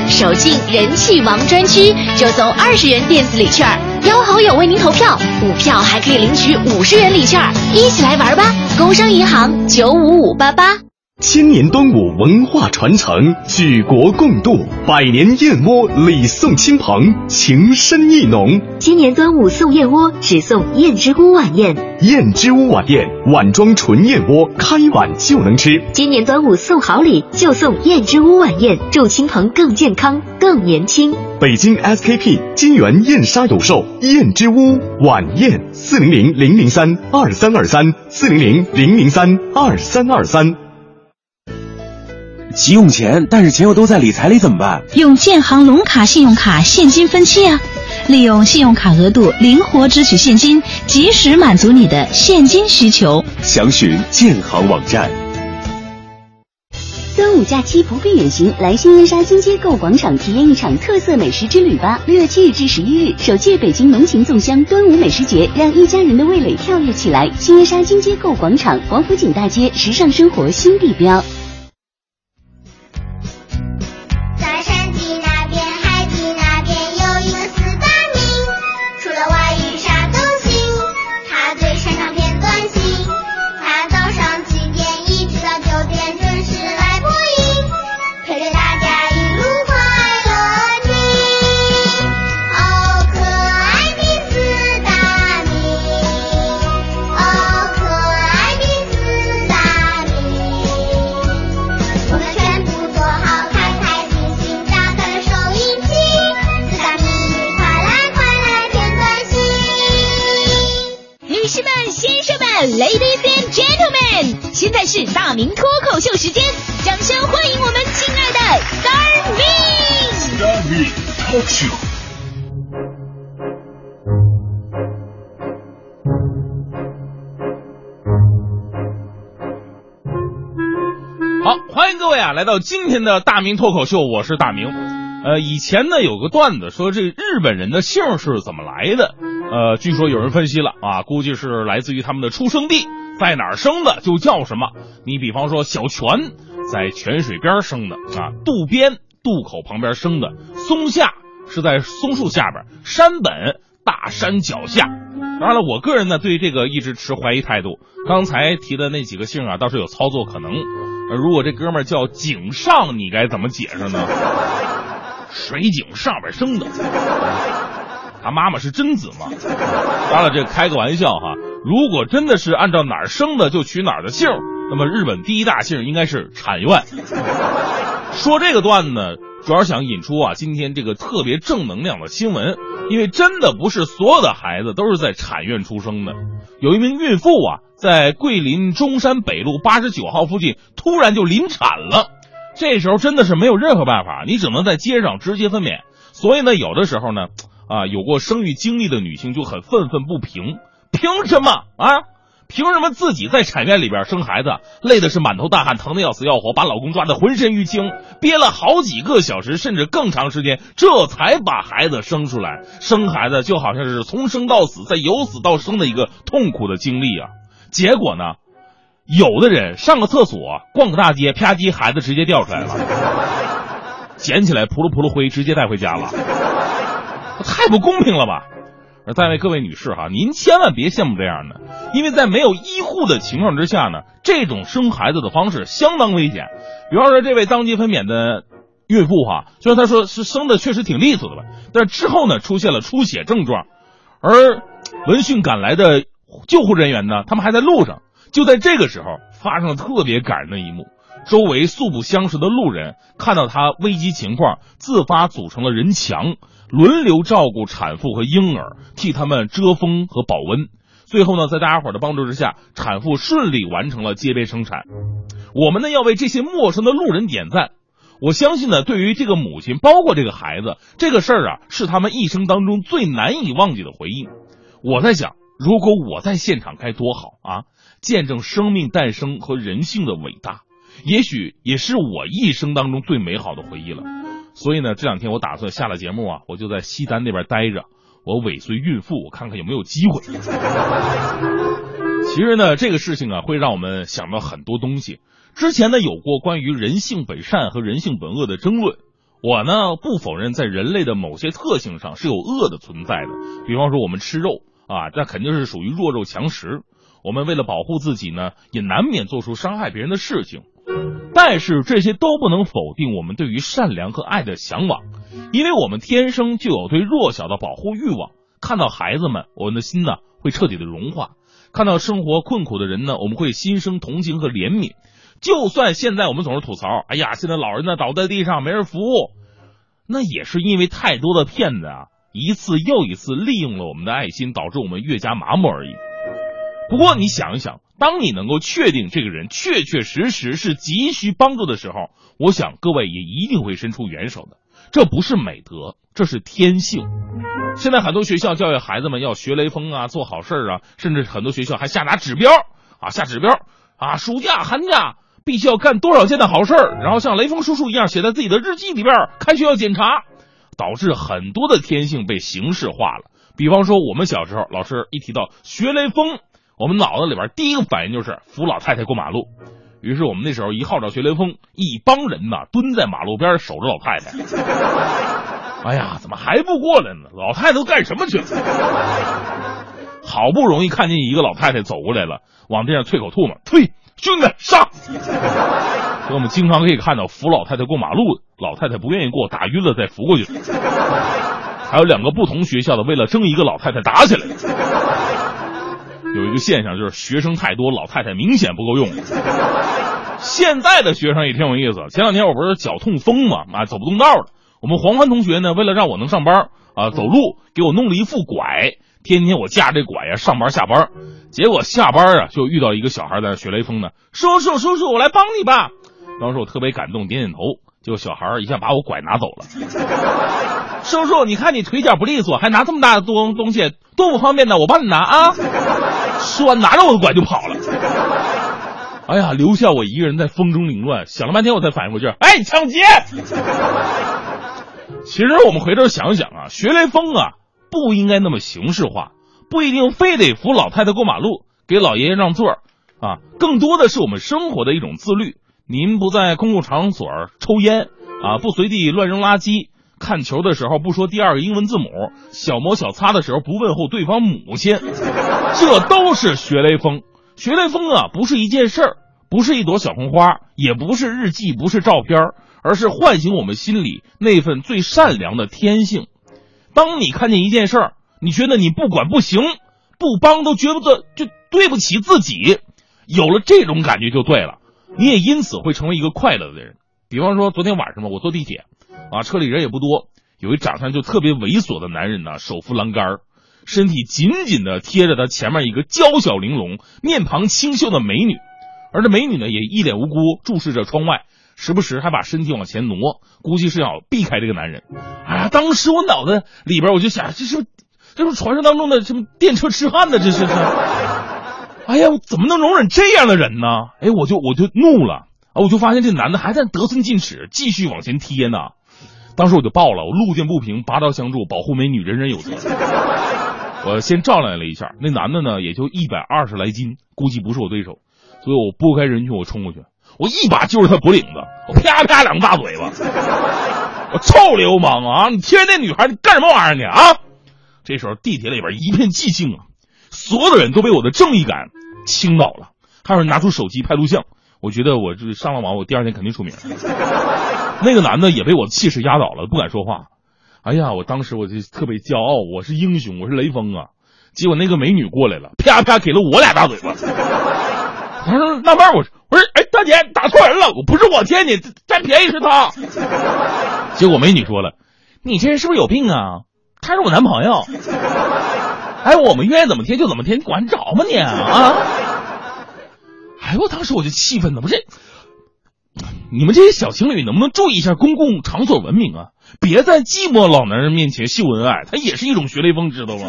首，进人气王专区，就送二十元电子礼券，邀好友为您投票，五票还可以领取五十元礼券，一起来玩吧！工商银行九五五八八。千年端午文化传承，举国共度，百年燕窝礼送亲朋，情深意浓。今年端午送燕窝，只送燕之屋晚宴。燕之屋晚宴，碗装纯燕窝，开碗就能吃。今年端午送好礼，就送燕之屋晚宴，祝亲朋更健康、更年轻。北京 SKP 金源燕莎有售燕之屋晚宴，四零零零零三二三二三，四零零零零三二三二三。急用钱，但是钱又都在理财里怎么办？用建行龙卡信用卡现金分期啊！利用信用卡额度灵活支取现金，及时满足你的现金需求。详询建行网站。端午假期不必远行，来新燕莎金街购物广场体验一场特色美食之旅吧！六月七日至十一日，首届北京浓情粽香端午美食节，让一家人的味蕾跳跃起来！新燕莎金街购物广场，王府井大街，时尚生活新地标。现在是大明脱口秀时间，掌声欢迎我们亲爱的 Star Me。Star Me Talk Show。好，欢迎各位啊，来到今天的大明脱口秀，我是大明。呃，以前呢有个段子说这日本人的姓是怎么来的，呃，据说有人分析了啊，估计是来自于他们的出生地，在哪儿生的就叫什么。你比方说小泉在泉水边生的啊，渡边渡口旁边生的，松下是在松树下边，山本大山脚下。当然了，我个人呢对这个一直持怀疑态度。刚才提的那几个姓啊，倒是有操作可能。如果这哥们叫井上，你该怎么解释呢？水井上边生的，他妈妈是贞子嘛？当然，这开个玩笑哈。如果真的是按照哪儿生的就取哪儿的姓，那么日本第一大姓应该是产院。说这个段子呢，主要想引出啊今天这个特别正能量的新闻，因为真的不是所有的孩子都是在产院出生的。有一名孕妇啊，在桂林中山北路八十九号附近突然就临产了。这时候真的是没有任何办法，你只能在街上直接分娩。所以呢，有的时候呢，啊，有过生育经历的女性就很愤愤不平，凭什么啊？凭什么自己在产院里边生孩子，累的是满头大汗，疼的要死要活，把老公抓得浑身淤青，憋了好几个小时甚至更长时间，这才把孩子生出来。生孩子就好像是从生到死，再由死到生的一个痛苦的经历啊。结果呢？有的人上个厕所，逛个大街，啪叽，孩子直接掉出来了，捡起来扑噜扑噜灰，直接带回家了，太不公平了吧！而在位各位女士哈，您千万别羡慕这样的，因为在没有医护的情况之下呢，这种生孩子的方式相当危险。比方说，这位当即分娩的孕妇哈，虽然她说是生的确实挺利索的吧，但之后呢，出现了出血症状，而闻讯赶来的救护人员呢，他们还在路上。就在这个时候，发生了特别感人的一幕。周围素不相识的路人看到他危机情况，自发组成了人墙，轮流照顾产妇和婴儿，替他们遮风和保温。最后呢，在大家伙的帮助之下，产妇顺利完成了接杯生产。我们呢，要为这些陌生的路人点赞。我相信呢，对于这个母亲，包括这个孩子，这个事儿啊，是他们一生当中最难以忘记的回忆。我在想，如果我在现场该多好啊！见证生命诞生和人性的伟大，也许也是我一生当中最美好的回忆了。所以呢，这两天我打算下了节目啊，我就在西单那边待着，我尾随孕妇，我看看有没有机会。其实呢，这个事情啊，会让我们想到很多东西。之前呢，有过关于人性本善和人性本恶的争论。我呢，不否认在人类的某些特性上是有恶的存在的。比方说，我们吃肉啊，那肯定是属于弱肉强食。我们为了保护自己呢，也难免做出伤害别人的事情。但是这些都不能否定我们对于善良和爱的向往，因为我们天生就有对弱小的保护欲望。看到孩子们，我们的心呢会彻底的融化；看到生活困苦的人呢，我们会心生同情和怜悯。就算现在我们总是吐槽，哎呀，现在老人呢倒在地上没人扶，那也是因为太多的骗子啊，一次又一次利用了我们的爱心，导致我们越加麻木而已。不过你想一想，当你能够确定这个人确确实实是急需帮助的时候，我想各位也一定会伸出援手的。这不是美德，这是天性。现在很多学校教育孩子们要学雷锋啊，做好事啊，甚至很多学校还下达指标啊，下指标啊，暑假寒假必须要干多少件的好事然后像雷锋叔叔一样写在自己的日记里边，开学要检查，导致很多的天性被形式化了。比方说，我们小时候，老师一提到学雷锋，我们脑子里边第一个反应就是扶老太太过马路。于是我们那时候一号召学雷锋，一帮人呐蹲在马路边守着老太太。哎呀，怎么还不过来呢？老太太都干什么去了？好不容易看见一个老太太走过来了，往地上啐口唾沫，呸！兄弟上！所以我们经常可以看到扶老太太过马路，老太太不愿意过，打晕了再扶过去。还有两个不同学校的为了争一个老太太打起来了。有一个现象就是学生太多，老太太明显不够用。现在的学生也挺有意思。前两天我不是脚痛风嘛，啊，走不动道了。我们黄欢同学呢，为了让我能上班啊，走路给我弄了一副拐，天天我架这拐呀上班下班。结果下班啊，就遇到一个小孩在那学雷锋呢。叔叔叔叔，我来帮你吧。当时我特别感动，点点头。结果小孩一下把我拐拿走了。叔叔，你看你腿脚不利索，还拿这么大的东东西，多不方便呢。我帮你拿啊。说完拿着我的拐就跑了，哎呀，留下我一个人在风中凌乱，想了半天我才反应过劲儿，哎，抢劫！其实我们回头想想啊，学雷锋啊不应该那么形式化，不一定非得扶老太太过马路，给老爷爷让座啊，更多的是我们生活的一种自律。您不在公共场所抽烟啊，不随地乱扔垃圾。看球的时候不说第二个英文字母，小摩小擦的时候不问候对方母亲，这都是学雷锋。学雷锋啊，不是一件事儿，不是一朵小红花，也不是日记，不是照片，而是唤醒我们心里那份最善良的天性。当你看见一件事儿，你觉得你不管不行，不帮都觉得就对不起自己，有了这种感觉就对了，你也因此会成为一个快乐的人。比方说昨天晚上嘛，我坐地铁。啊，车里人也不多，有一长相就特别猥琐的男人呢，手扶栏杆，身体紧紧的贴着他前面一个娇小玲珑、面庞清秀的美女，而这美女呢也一脸无辜注视着窗外，时不时还把身体往前挪，估计是要避开这个男人。哎呀，当时我脑子里边我就想，这是这是传说当中的什么电车痴汉呢？这是是，哎呀，怎么能容忍这样的人呢？哎，我就我就怒了啊！我就发现这男的还在得寸进尺，继续往前贴呢。当时我就爆了，我路见不平拔刀相助，保护美女人人有责。我先照亮了一下，那男的呢也就一百二十来斤，估计不是我对手，所以我拨开人群，我冲过去，我一把揪着他脖领子，我啪啪两个大嘴巴，我臭流氓啊！你贴那女孩，你干什么玩意儿你啊？这时候地铁里边一片寂静啊，所有的人都被我的正义感倾倒了，还有人拿出手机拍录像。我觉得我这上了网，我第二天肯定出名。那个男的也被我的气势压倒了，不敢说话。哎呀，我当时我就特别骄傲，我是英雄，我是雷锋啊！结果那个美女过来了，啪啪给了我俩大嘴巴。他说：“纳闷，我我说，哎，大姐打错人了，我不是我贴你，占便宜是他。”结果美女说了：“你这人是不是有病啊？他是我男朋友。哎，我们愿意怎么贴就怎么贴，你管得着吗你啊？”哎，我当时我就气愤了，我这，你们这些小情侣能不能注意一下公共场所文明啊？别在寂寞老男人面前秀恩爱，他也是一种学雷锋，知道吗？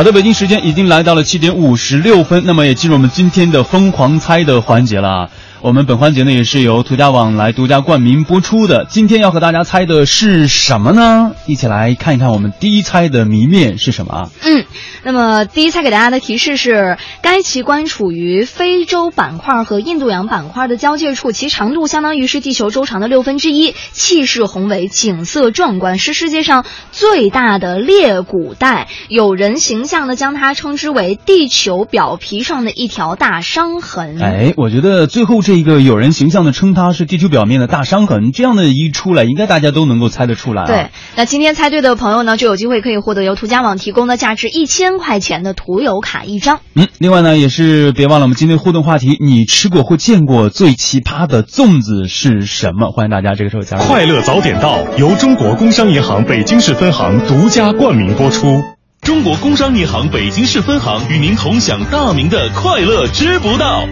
好的，北京时间已经来到了七点五十六分，那么也进入我们今天的疯狂猜的环节了。我们本环节呢也是由途家网来独家冠名播出的。今天要和大家猜的是什么呢？一起来看一看我们第一猜的谜面是什么啊？嗯，那么第一猜给大家的提示是：该奇观处于非洲板块和印度洋板块的交界处，其长度相当于是地球周长的六分之一，气势宏伟，景色壮观，是世界上最大的裂谷带。有人形象的将它称之为地球表皮上的一条大伤痕。哎，我觉得最后这一个有人形象的称它是地球表面的大伤痕，这样的一出来，应该大家都能够猜得出来、啊。对，那今天猜对的朋友呢，就有机会可以获得由途家网提供的价值一千块钱的途游卡一张。嗯，另外呢，也是别忘了我们今天互动话题，你吃过或见过最奇葩的粽子是什么？欢迎大家这个时候加入。快乐早点到，由中国工商银行北京市分行独家冠名播出。中国工商银行北京市分行与您同享大明的快乐知不道。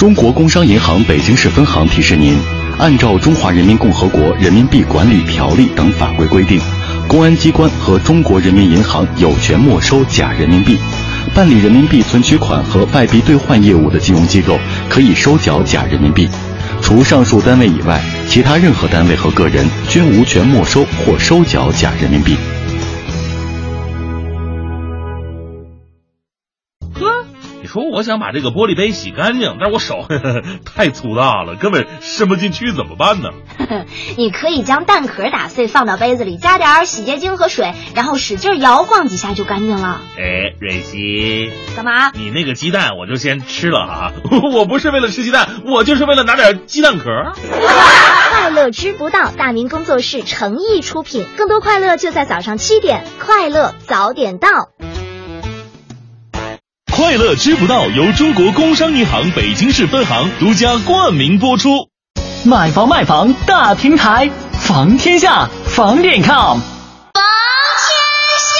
中国工商银行北京市分行提示您：按照《中华人民共和国人民币管理条例》等法规规定，公安机关和中国人民银行有权没收假人民币。办理人民币存取款和外币兑换业务的金融机构可以收缴假人民币。除上述单位以外，其他任何单位和个人均无权没收或收缴假人民币。说我想把这个玻璃杯洗干净，但是我手呵 呵太粗大了，根本伸不进去，怎么办呢？你可以将蛋壳打碎放到杯子里，加点洗洁精和水，然后使劲摇晃几下就干净了。哎，瑞希，干嘛？你那个鸡蛋我就先吃了啊，我不是为了吃鸡蛋，我就是为了拿点鸡蛋壳。快乐知不道，大明工作室诚意出品，更多快乐就在早上七点，快乐早点到。快乐知不道由中国工商银行北京市分行独家冠名播出。买房卖房大平台，房天下房点 com。房天下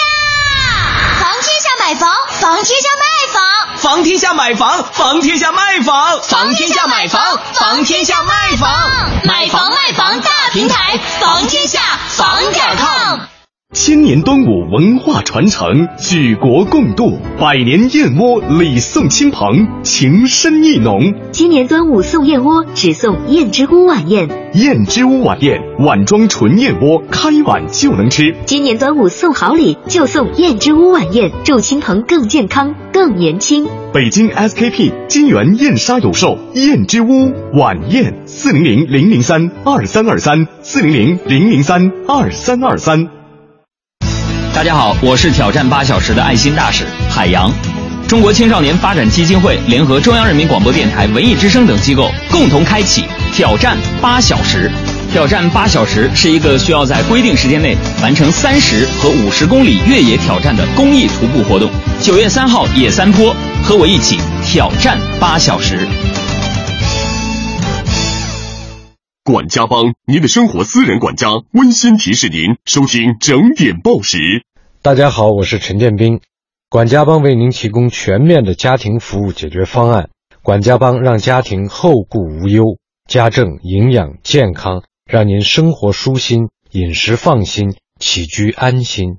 房天下买房，房天下卖房，房天下买房，房天下卖房，房天下买房，房天下卖房，买房卖房大平台，房天下房点 com。千年端午文化传承，举国共度，百年燕窝礼送亲朋，情深意浓。今年端午送燕窝，只送燕之屋晚宴。燕之屋晚宴，碗装纯燕窝，开碗就能吃。今年端午送好礼，就送燕之屋晚宴，祝亲朋更健康、更年轻。北京 SKP 金源燕莎有售燕之屋晚宴，四零零零零三二三二三，四零零零零三二三二三。大家好，我是挑战八小时的爱心大使海洋。中国青少年发展基金会联合中央人民广播电台、文艺之声等机构共同开启挑战八小时。挑战八小时是一个需要在规定时间内完成三十和五十公里越野挑战的公益徒步活动。九月三号野三坡，和我一起挑战八小时。管家帮，您的生活私人管家，温馨提示您收听整点报时。大家好，我是陈建斌。管家帮为您提供全面的家庭服务解决方案。管家帮让家庭后顾无忧，家政、营养、健康，让您生活舒心，饮食放心，起居安心。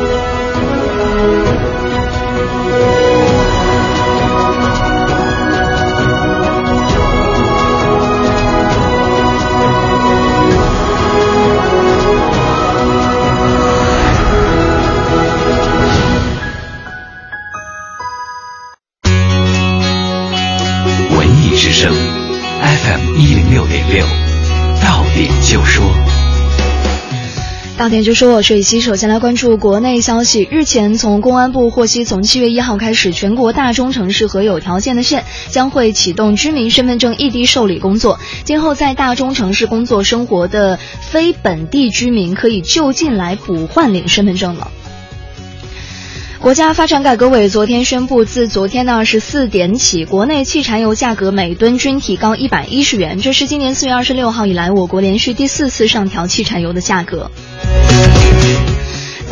那就说，我是雨熙。首先来关注国内消息。日前，从公安部获悉，从七月一号开始，全国大中城市和有条件的县将会启动居民身份证异地受理工作。今后在大中城市工作生活的非本地居民可以就近来补换领身份证了。国家发展改革委昨天宣布，自昨天的二十四点起，国内汽柴油价格每吨均提高一百一十元，这是今年四月二十六号以来我国连续第四次上调汽柴油的价格。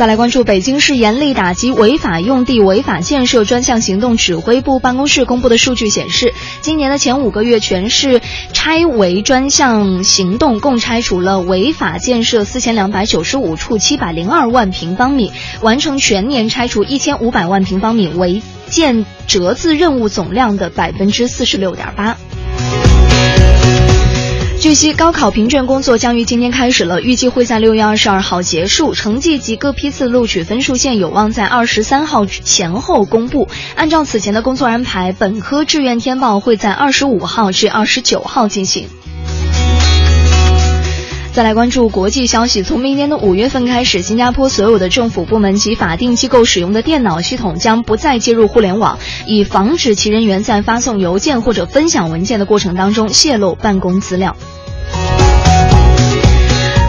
再来关注北京市严厉打击违法用地、违法建设专项行动指挥部办公室公布的数据显示，今年的前五个月，全市拆违专项行动共拆除了违法建设四千两百九十五处七百零二万平方米，完成全年拆除一千五百万平方米违建折自任务总量的百分之四十六点八。据悉，高考评卷工作将于今天开始了，预计会在六月二十二号结束，成绩及各批次录取分数线有望在二十三号前后公布。按照此前的工作安排，本科志愿填报会在二十五号至二十九号进行。再来关注国际消息，从明年的五月份开始，新加坡所有的政府部门及法定机构使用的电脑系统将不再接入互联网，以防止其人员在发送邮件或者分享文件的过程当中泄露办公资料。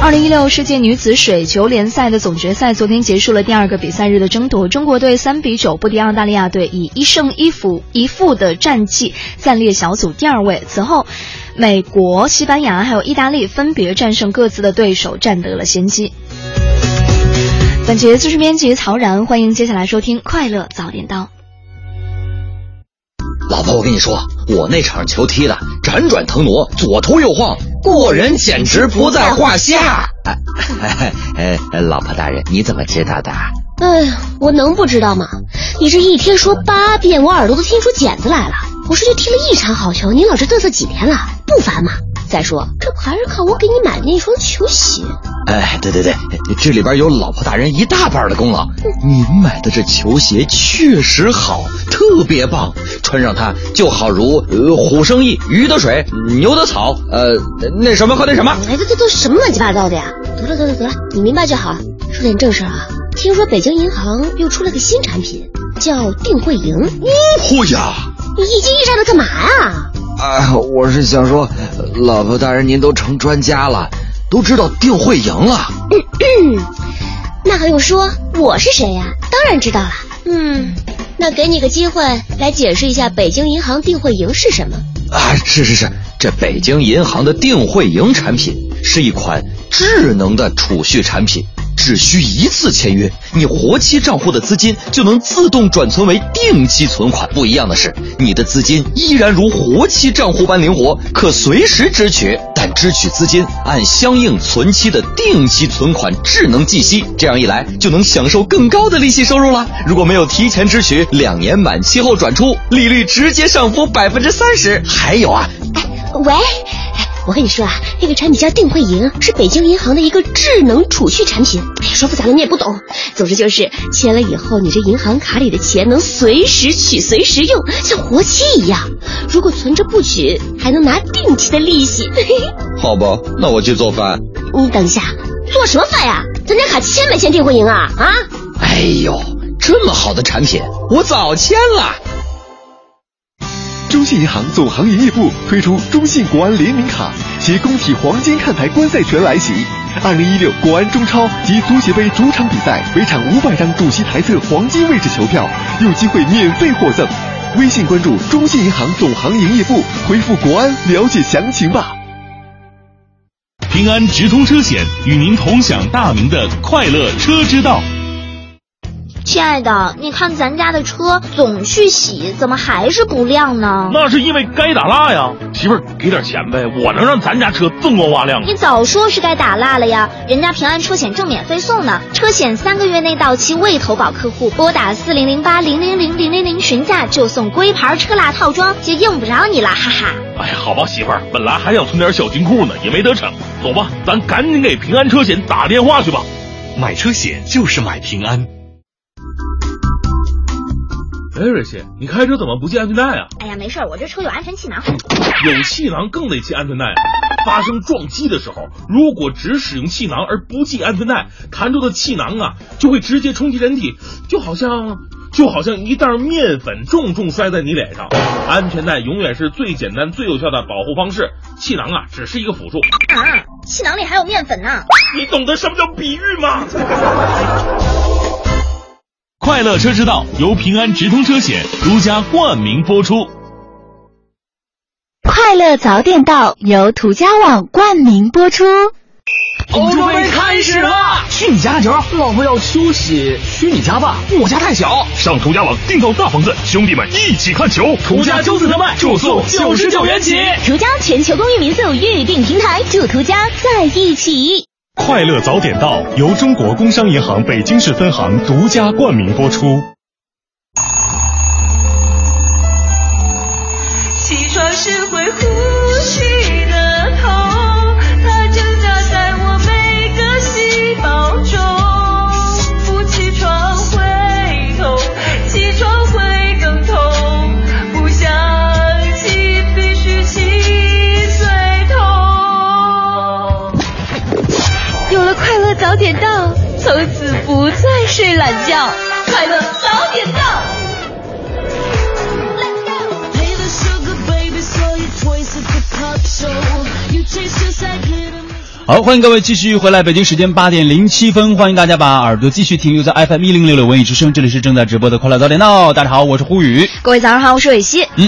二零一六世界女子水球联赛的总决赛昨天结束了第二个比赛日的争夺，中国队三比九不敌澳大利亚队，以一胜一负一负的战绩暂列小组第二位。此后，美国、西班牙还有意大利分别战胜各自的对手，占得了先机。本节资讯编辑曹然，欢迎接下来收听《快乐早点到》。老婆，我跟你说，我那场球踢的辗转腾挪，左突右晃，过人简直不在话下。哎哎哎，老婆大人，你怎么知道的？哎呀，我能不知道吗？你这一天说八遍，我耳朵都听出茧子来了。我是就踢了一场好球，你老这嘚瑟几天了，不烦吗？再说，这不还是靠我给你买的那双球鞋？哎，对对对，这里边有老婆大人一大半的功劳。您买的这球鞋确实好，特别棒，穿上它就好如呃虎生翼，鱼得水，牛得草。呃，那什么和那什么？哎，这这都什么乱七八糟的呀？得了得了得了，你明白就好。说点正事啊，听说北京银行又出了个新产品，叫定汇盈。嚯呀！你一惊一乍的干嘛呀？啊，我是想说，老婆大人您都成专家了，都知道定慧盈了。嗯那还用说？我是谁呀？当然知道了。嗯，那给你个机会来解释一下北京银行定慧盈是什么？啊，是是是，这北京银行的定慧盈产品是一款智能的储蓄产品。只需一次签约，你活期账户的资金就能自动转存为定期存款。不一样的是，你的资金依然如活期账户般灵活，可随时支取，但支取资金按相应存期的定期存款智能计息。这样一来，就能享受更高的利息收入了。如果没有提前支取，两年满期后转出，利率直接上浮百分之三十。还有啊，喂。我跟你说啊，那个产品叫定慧银，是北京银行的一个智能储蓄产品。哎呀，说复杂了你也不懂。总之就是签了以后，你这银行卡里的钱能随时取、随时用，像活期一样。如果存着不取，还能拿定期的利息。好吧，那我去做饭。你等一下，做什么饭呀？咱家卡签没签定慧银啊？啊？哎呦，这么好的产品，我早签了。中信银行总行营业部推出中信国安联名卡，携工体黄金看台观赛权来袭。二零一六国安中超及足协杯主场比赛，每场五百张主席台侧黄金位置球票，有机会免费获赠。微信关注中信银行总行营业部，回复“国安”了解详情吧。平安直通车险与您同享大明的快乐车之道。亲爱的，你看咱家的车总去洗，怎么还是不亮呢？那是因为该打蜡呀。媳妇儿，给点钱呗，我能让咱家车锃光瓦亮。你早说是该打蜡了呀，人家平安车险正免费送呢，车险三个月内到期未投保客户，拨打四零零八零零零零零零询价就送龟牌车蜡套装，就用不着你了，哈哈。哎呀，好吧，媳妇儿，本来还想存点小金库呢，也没得逞。走吧，咱赶紧给平安车险打电话去吧。买车险就是买平安。哎，瑞希，你开车怎么不系安全带啊？哎呀，没事，我这车有安全气囊。有气囊更得系安全带。发生撞击的时候，如果只使用气囊而不系安全带，弹出的气囊啊就会直接冲击人体，就好像就好像一袋面粉重重摔在你脸上。安全带永远是最简单、最有效的保护方式，气囊啊只是一个辅助。啊，气囊里还有面粉呢。你懂得什么叫比喻吗？快乐车之道由平安直通车险独家冠名播出。快乐早点到由途家网冠名播出。欧洲杯开始啦！去你家看球，老婆要休息，去你家吧，我家太小。上途家网订购大房子，兄弟们一起看球。途家周四特卖，住宿九十九元起。途家全球公寓民宿预订平台，祝途家在一起。快乐早点到由中国工商银行北京市分行独家冠名播出。起床时会懒觉。快乐早点到。好，欢迎各位继续回来，北京时间八点零七分，欢迎大家把耳朵继续停留在 FM 一零六六文艺之声，这里是正在直播的快乐早点到，大家好，我是呼宇，各位早上好，我是伟西。嗯，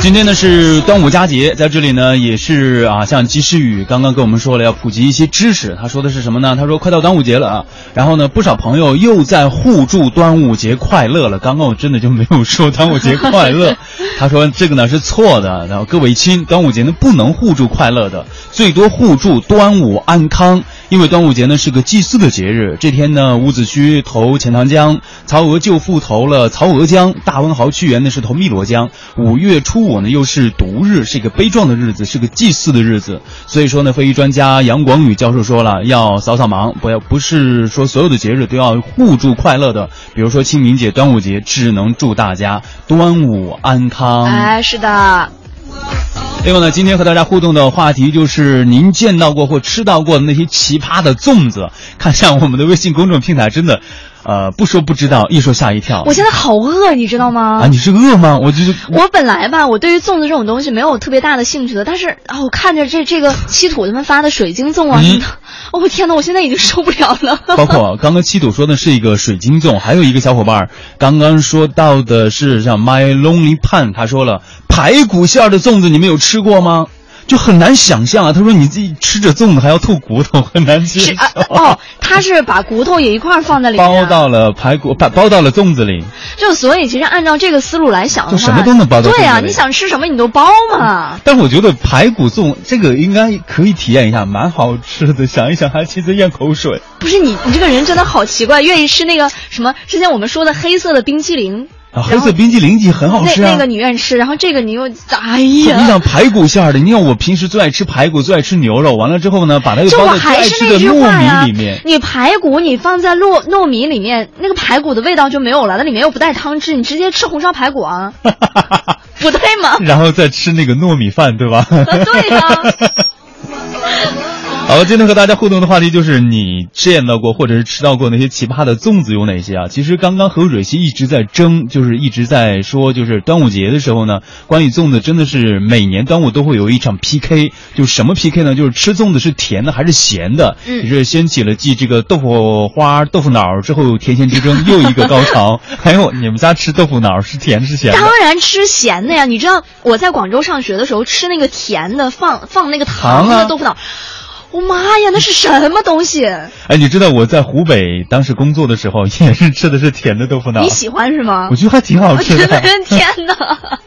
今天呢是端午佳节，在这里呢也是啊，像及时雨刚刚跟我们说了要普及一些知识，他说的是什么呢？他说快到端午节了啊，然后呢不少朋友又在互祝端午节快乐了，刚刚我真的就没有说端午节快乐，他说这个呢是错的，然后各位亲，端午节呢不能互助快乐的，最多互助端午安康。因为端午节呢是个祭祀的节日，这天呢伍子胥投钱塘江，曹娥舅父投了曹娥江，大文豪屈原呢是投汨罗江。五月初五呢又是毒日，是一个悲壮的日子，是个祭祀的日子。所以说呢，非遗专家杨广宇教授说了，要扫扫盲，不要不是说所有的节日都要互助快乐的。比如说清明节、端午节，只能祝大家端午安康。哎，是的。另外呢，今天和大家互动的话题就是您见到过或吃到过的那些奇葩的粽子。看下我们的微信公众平台，真的，呃，不说不知道，一说吓一跳。我现在好饿，你知道吗？啊，你是饿吗？我就是我本来吧，我对于粽子这种东西没有特别大的兴趣的，但是啊，我看着这这个七土他们发的水晶粽啊什么的，哦天呐，我现在已经受不了了。包括刚刚七土说的是一个水晶粽，还有一个小伙伴刚刚说到的是像 My Lonely Pan，他说了排骨馅儿的粽子，你们有吃过吗？就很难想象啊！他说你自己吃着粽子还要吐骨头，很难接受。啊、哦，他是把骨头也一块放在里面，包到了排骨，把包到了粽子里。就所以，其实按照这个思路来想的话，就什么都能包到。对呀、啊，你想吃什么你都包嘛。但我觉得排骨粽这个应该可以体验一下，蛮好吃的。想一想还其实咽口水。不是你，你这个人真的好奇怪，愿意吃那个什么之前我们说的黑色的冰淇淋。啊，黑色冰激凌也很好吃啊。那那个你愿意吃，然后这个你又哎呀，你想排骨馅的，你看我平时最爱吃排骨，最爱吃牛肉，完了之后呢，把那个放在最爱吃的糯米里面。你排骨你放在糯糯米里面，那个排骨的味道就没有了，那里面又不带汤汁，你直接吃红烧排骨啊，不对吗？然后再吃那个糯米饭，对吧？对呀、啊。好，今天和大家互动的话题就是你见到过或者是吃到过那些奇葩的粽子有哪些啊？其实刚刚何蕊希一直在争，就是一直在说，就是端午节的时候呢，关于粽子真的是每年端午都会有一场 PK，就什么 PK 呢？就是吃粽子是甜的还是咸的？嗯，也是掀起了继这个豆腐花、豆腐脑之后甜咸之争又一个高潮。还有你们家吃豆腐脑是甜是咸的？当然吃咸的呀！你知道我在广州上学的时候吃那个甜的，放放那个糖的豆腐脑。我、哦、妈呀，那是什么东西？哎，你知道我在湖北当时工作的时候，也是吃的是甜的豆腐脑。你喜欢是吗？我觉得还挺好吃的。天哪！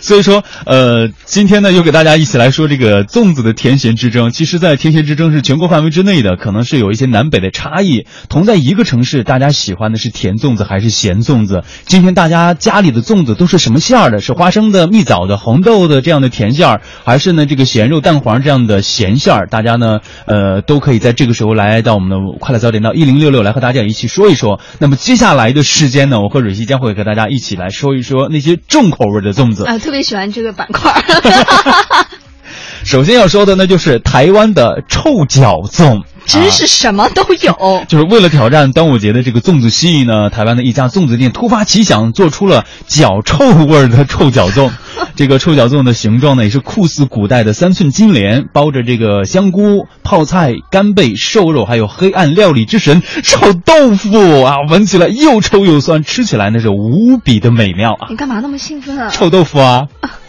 所以说，呃，今天呢，又给大家一起来说这个粽子的甜咸之争。其实，在甜咸之争是全国范围之内的，可能是有一些南北的差异。同在一个城市，大家喜欢的是甜粽子还是咸粽子？今天大家家里的粽子都是什么馅儿的？是花生的、蜜枣的、红豆的这样的甜馅儿，还是呢这个咸肉蛋黄这样的咸馅儿？大家呢，呃，都可以在这个时候来到我们的快乐早点到一零六六来和大家一起说一说。那么接下来的时间呢，我和蕊希将会和大家一起来说一说那些重口味的粽子。特别喜欢这个板块。首先要说的呢，就是台湾的臭脚粽，真是什么都有。就是为了挑战端午节的这个粽子蜥蜴呢，台湾的一家粽子店突发奇想，做出了脚臭味的臭脚粽。这个臭脚粽的形状呢，也是酷似古代的三寸金莲，包着这个香菇、泡菜、干贝、瘦肉，还有黑暗料理之神臭豆腐啊！闻起来又臭又酸，吃起来那是无比的美妙啊！你干嘛那么兴奋啊？臭豆腐啊！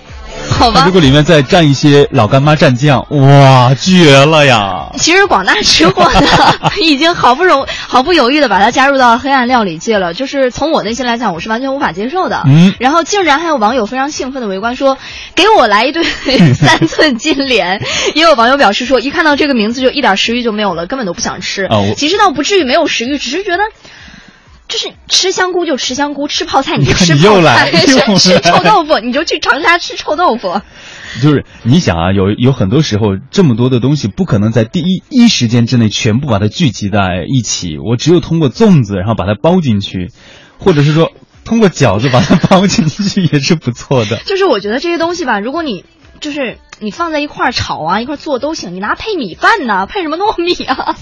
好吧如，果里面再蘸一些老干妈蘸酱，哇，绝了呀！其实广大吃货呢，已经毫不容毫不犹豫的把它加入到黑暗料理界了。就是从我内心来讲，我是完全无法接受的。嗯然后竟然还有网友非常兴奋的围观说：“给我来一对 三寸金莲。”也有网友表示说，一看到这个名字就一点食欲就没有了，根本都不想吃。其实倒不至于没有食欲，只是觉得。就是吃香菇就吃香菇，吃泡菜你就 吃你又泡来菜，又吃臭豆腐你就去长沙吃臭豆腐。就是你想啊，有有很多时候这么多的东西不可能在第一一时间之内全部把它聚集在一起，我只有通过粽子，然后把它包进去，或者是说通过饺子把它包进去也是不错的。就是我觉得这些东西吧，如果你就是你放在一块儿炒啊，一块儿做都行。你拿配米饭呢？配什么糯米啊？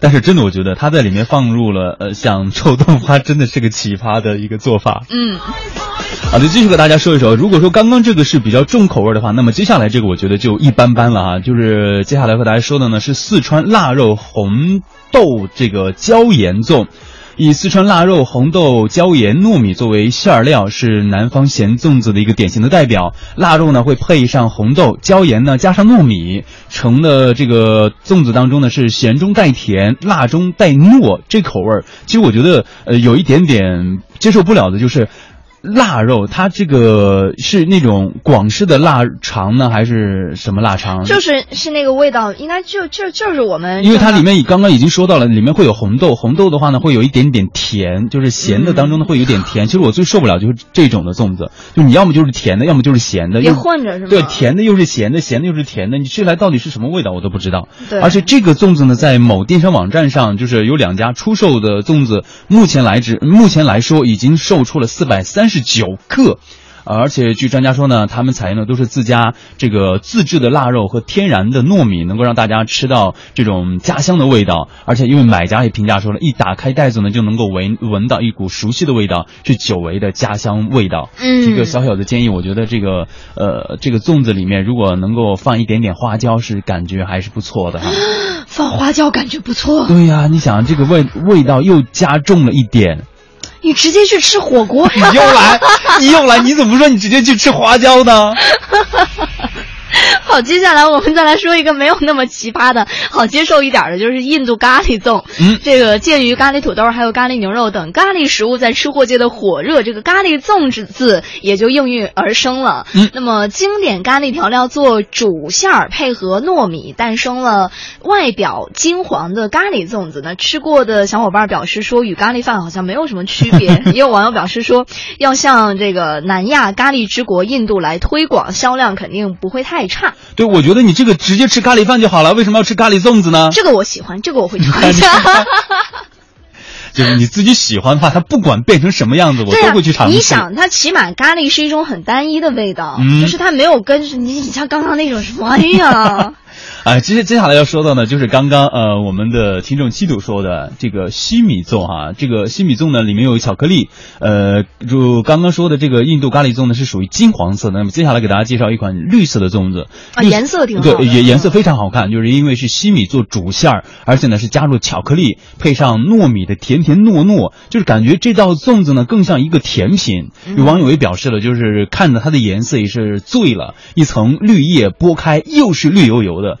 但是真的，我觉得他在里面放入了呃像臭豆花，真的是个奇葩的一个做法。嗯，好的，继续和大家说一说，如果说刚刚这个是比较重口味的话，那么接下来这个我觉得就一般般了啊。就是接下来和大家说的呢是四川腊肉红豆这个椒盐粽。以四川腊肉、红豆、椒盐、糯米作为馅儿料，是南方咸粽子的一个典型的代表。腊肉呢会配上红豆、椒盐呢加上糯米，成的这个粽子当中呢是咸中带甜，辣中带糯，这口味儿，其实我觉得呃有一点点接受不了的就是。腊肉，它这个是那种广式的腊肠呢，还是什么腊肠？就是是那个味道，应该就就就是我们因为它里面刚刚已经说到了，里面会有红豆，红豆的话呢会有一点点甜，就是咸的当中呢会有点甜。其实我最受不了就是这种的粽子，就你要么就是甜的，要么就是咸的，也混着是吗对，甜的又是咸的，咸的又是甜的，你吃起来到底是什么味道我都不知道。对而且这个粽子呢，在某电商网站上，就是有两家出售的粽子，目前来之目前来说已经售出了四百三十九克。而且据专家说呢，他们采用的都是自家这个自制的腊肉和天然的糯米，能够让大家吃到这种家乡的味道。而且因为买家也评价说了，一打开袋子呢，就能够闻闻到一股熟悉的味道，是久违的家乡味道。嗯一个小小的建议，我觉得这个呃这个粽子里面如果能够放一点点花椒，是感觉还是不错的哈。放花椒感觉不错。对呀、你想这个味味道又加重了一点。你直接去吃火锅？你又来，你又来，你怎么不说你直接去吃花椒呢？好，接下来我们再来说一个没有那么奇葩的，好接受一点的，就是印度咖喱粽。嗯，这个鉴于咖喱土豆还有咖喱牛肉等咖喱食物在吃货界的火热，这个咖喱粽子字也就应运而生了。嗯，那么经典咖喱调料做主馅儿，配合糯米，诞生了外表金黄的咖喱粽子呢。吃过的小伙伴表示说，与咖喱饭好像没有什么区别。也有网友表示说，要向这个南亚咖喱之国印度来推广，销量肯定不会太差。对，我觉得你这个直接吃咖喱饭就好了，为什么要吃咖喱粽子呢？这个我喜欢，这个我会尝一下。就是你自己喜欢的话，它不管变成什么样子，我、都会去尝试。你想，它起码咖喱是一种很单一的味道，嗯就是它没有跟你你像刚刚那种什么，哎呀，啊，其实接下来要说到呢，就是刚刚呃我们的听众七度说的这个西米粽哈、这个西米粽呢里面有巧克力，呃，就刚刚说的这个印度咖喱粽呢是属于金黄色的。那么接下来给大家介绍一款绿色的粽子，啊颜色挺好的对，颜颜色非常好看，就是因为是西米做主馅儿，而且呢是加入巧克力，配上糯米的甜甜糯糯，就是感觉这道粽子呢更像一个甜品。有网友也表示了，就是看着它的颜色也是醉了，一层绿叶剥开又是绿油油的，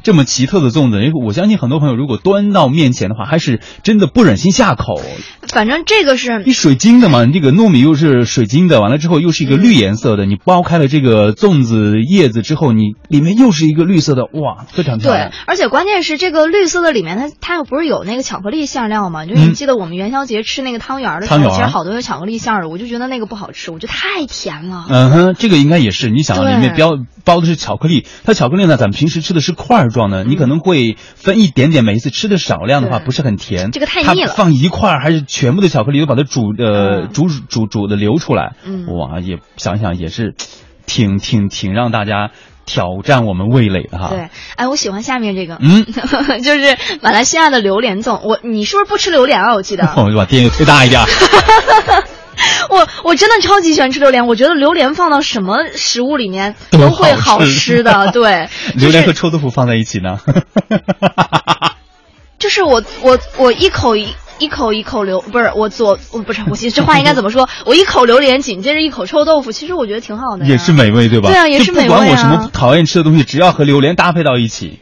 这么奇特的粽子，因为我相信很多朋友如果端到面前的话，还是真的不忍心下口。反正这个是你水晶的嘛，这个糯米又是水晶的，完了之后又是一个绿颜色的，你剥开了这个粽子叶子之后，你里面又是一个绿色的，哇，非常漂对。，而且关键是这个绿色的里面，它它又不是有那个巧克力馅料嘛？就是你嗯记得我们元宵节吃那个汤圆的时候，其实好多有巧克力馅儿的，我就觉得那个不好吃，我觉得太甜了。嗯哼，这个应该也是。你想里面标包的是巧克力，它巧克力呢，咱们平时吃的是块儿状呢，你可能会分一点点，每一次吃的少量的话不是很甜。这个太它腻了放一块儿还是全部的巧克力都把它煮呃、煮煮煮的流出来，嗯哇，也想想也是挺挺挺让大家挑战我们味蕾的哈。对，哎，我喜欢下面这个，嗯，就是马来西亚的榴莲粽。我你是不是不吃榴莲啊？我记得。我就把电又推大一点儿。我我真的超级喜欢吃榴莲，我觉得榴莲放到什么食物里面都都会好吃的。对，榴莲和臭豆腐放在一起呢？就是我我我一口一一口一口榴，不是我左我不是我其实这话应该怎么说？我一口榴莲，紧接着一口臭豆腐，其实我觉得挺好的。也是美味，对吧？对啊也是美味啊管我什么讨厌吃的东西，只要和榴莲搭配到一起，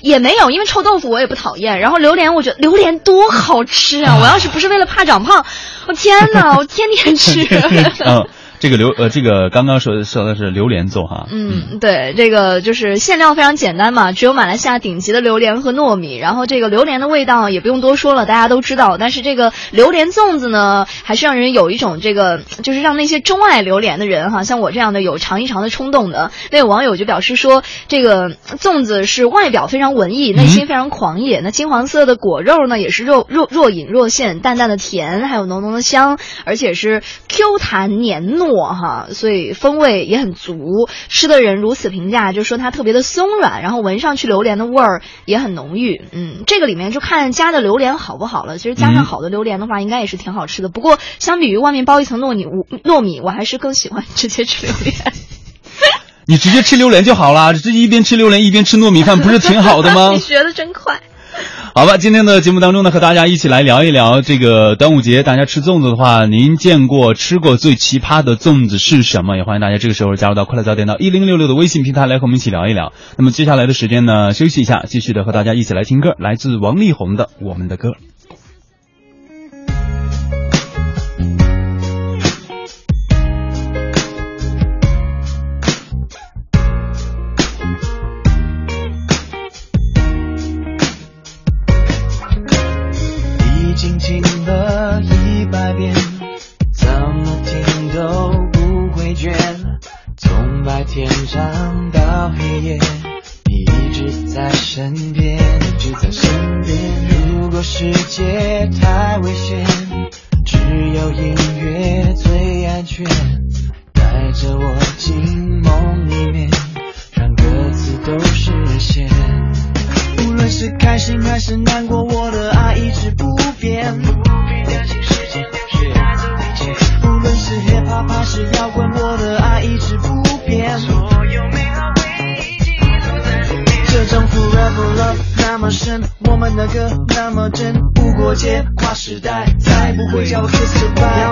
也没有，因为臭豆腐我也不讨厌，然后榴莲我觉得榴莲多好吃啊！我要是不是为了怕长胖，我天哪，我天天吃。这个榴呃，这个刚刚说说的是榴莲粽哈，嗯，对，这个就是馅料非常简单嘛，只有马来西亚顶级的榴莲和糯米，然后这个榴莲的味道也不用多说了，大家都知道。但是这个榴莲粽子呢，还是让人有一种这个，就是让那些钟爱榴莲的人哈，像我这样的有尝一尝的冲动的。那有网友就表示说，这个粽子是外表非常文艺，内心非常狂野。那金黄色的果肉呢，也是若若若隐若现，淡淡的甜，还有浓浓的香，而且是 Q 弹黏糯哈，所以风味也很足。吃的人如此评价，就说它特别的松软，然后闻上去榴莲的味儿也很浓郁。嗯，这个里面就看加的榴莲好不好了。其实加上好的榴莲的话，应该也是挺好吃的。不过相比于外面包一层糯米，糯米我还是更喜欢直接吃榴莲。你直接吃榴莲就好了，这一边吃榴莲一边吃糯米饭，不是挺好的吗 你？学的真快。好吧，今天的节目当中呢，和大家一起来聊一聊这个端午节，大家吃粽子的话，您见过吃过最奇葩的粽子是什么？也欢迎大家这个时候加入到快乐早点到一零六六的微信平台来和我们一起聊一聊。那么接下来的时间呢，休息一下，继续的和大家一起来听歌，来自王力宏的《我们的歌》。身边，就在身边。如果世界太危险，只有音乐最安全。带着我进梦里面，让歌词都实现。无论是开心还是难过，歌那么真，无国界，跨时代，再不会叫我 kiss goodbye。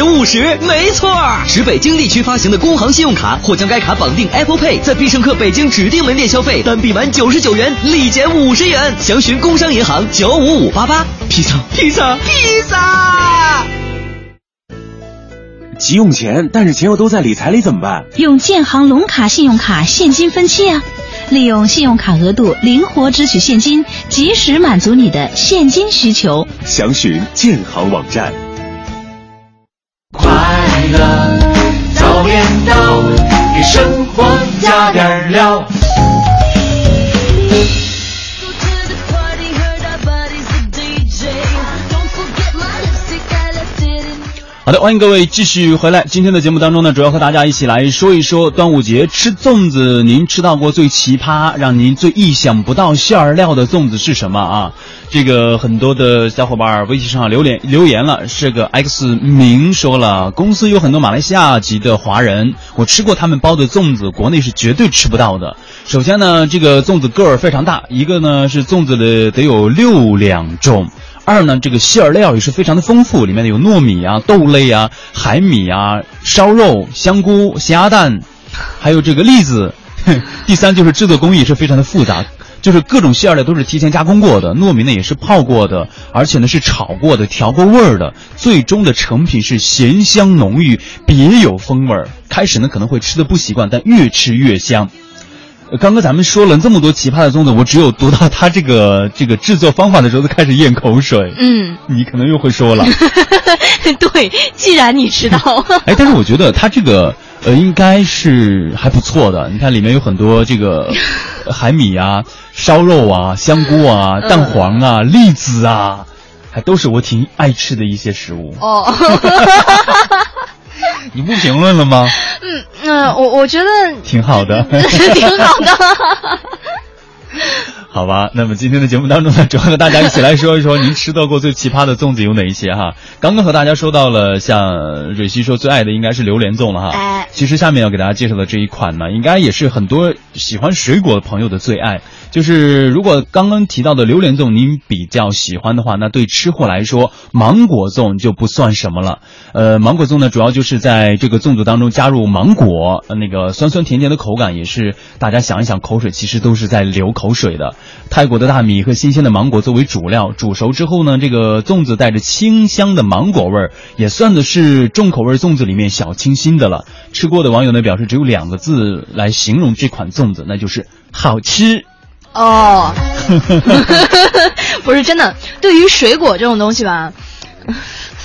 减五十，没错儿。持北京地区发行的工行信用卡或将该卡绑定 Apple Pay，在必胜客北京指定门店消费，单笔满九十九元立减五十元。详询工商银行九五五八八。披萨，披萨，披萨。急用钱，但是钱又都在理财里怎么办？用建行龙卡信用卡现金分期啊，利用信用卡额度灵活支取现金，及时满足你的现金需求。详询建行网站。了早点到，给生活加点料。好的，欢迎各位继续回来。今天的节目当中呢，主要和大家一起来说一说端午节吃粽子。您吃到过最奇葩、让您最意想不到馅料的粽子是什么啊？这个很多的小伙伴微信上留言留言了，是个 X 明说了，公司有很多马来西亚籍的华人，我吃过他们包的粽子，国内是绝对吃不到的。首先呢，这个粽子个儿非常大，一个呢是粽子的得有六两重。二呢，这个馅儿料也是非常的丰富，里面有糯米啊、豆类啊、海米啊、烧肉、香菇、咸鸭蛋，还有这个栗子。第三就是制作工艺是非常的复杂，就是各种馅儿料都是提前加工过的，糯米呢也是泡过的，而且呢是炒过的、调过味儿的，最终的成品是咸香浓郁，别有风味儿。开始呢可能会吃的不习惯，但越吃越香。呃刚刚咱们说了这么多奇葩的粽子，我只有读到它这个这个制作方法的时候，就开始咽口水。嗯，你可能又会说了，对，既然你知道，哎，但是我觉得它这个呃应该是还不错的。你看里面有很多这个呃海米啊、烧肉啊、香菇啊、嗯蛋黄啊、栗子啊，还都是我挺爱吃的一些食物。哦，你不评论了吗？嗯嗯，我我觉得 挺好的，挺好的。好吧，那么今天的节目当中呢，主要和大家一起来说一说您吃到过最奇葩的粽子有哪一些哈。刚刚和大家说到了，像蕊希说最爱的应该是榴莲粽了哈。哎，其实下面要给大家介绍的这一款呢，应该也是很多喜欢水果的朋友的最爱。就是如果刚刚提到的榴莲粽您比较喜欢的话，那对吃货来说，芒果粽就不算什么了。呃，芒果粽呢，主要就是在这个粽子当中加入芒果，呃那个酸酸甜甜的口感也是大家想一想，口水其实都是在流口水的。泰国的大米和新鲜的芒果作为主料，煮熟之后呢，这个粽子带着清香的芒果味儿，也算的是重口味粽子里面小清新的了。吃过的网友呢表示，只有两个字来形容这款粽子，那就是好吃。哦，不是真的，对于水果这种东西吧，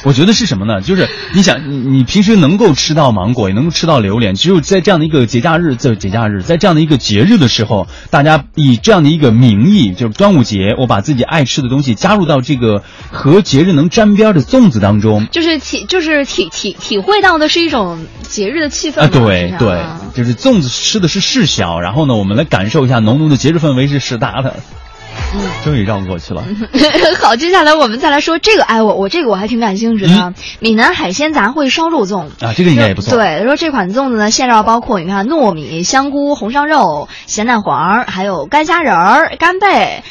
我觉得是什么呢？就是你想，你你平时能够吃到芒果，也能够吃到榴莲，只有在这样的一个节假日，在节假日，在这样的一个节日的时候，大家以这样的一个名义，就是端午节，我把自己爱吃的东西加入到这个和节日能沾边的粽子当中。就是体就是体体体会到的是一种节日的气氛。啊，对对，就是粽子吃的是事小，然后呢，我们来感受一下浓浓的节日氛围是事大的。嗯，终于绕过去了。好，接下来我们再来说这个，哎，我我这个我还挺感兴趣的，闽南海鲜杂烩烧肉粽啊，这个应该也不错。对，说这款粽子呢，馅料包括你看糯米、香菇、红烧肉、咸蛋黄，还有干虾仁儿、干贝、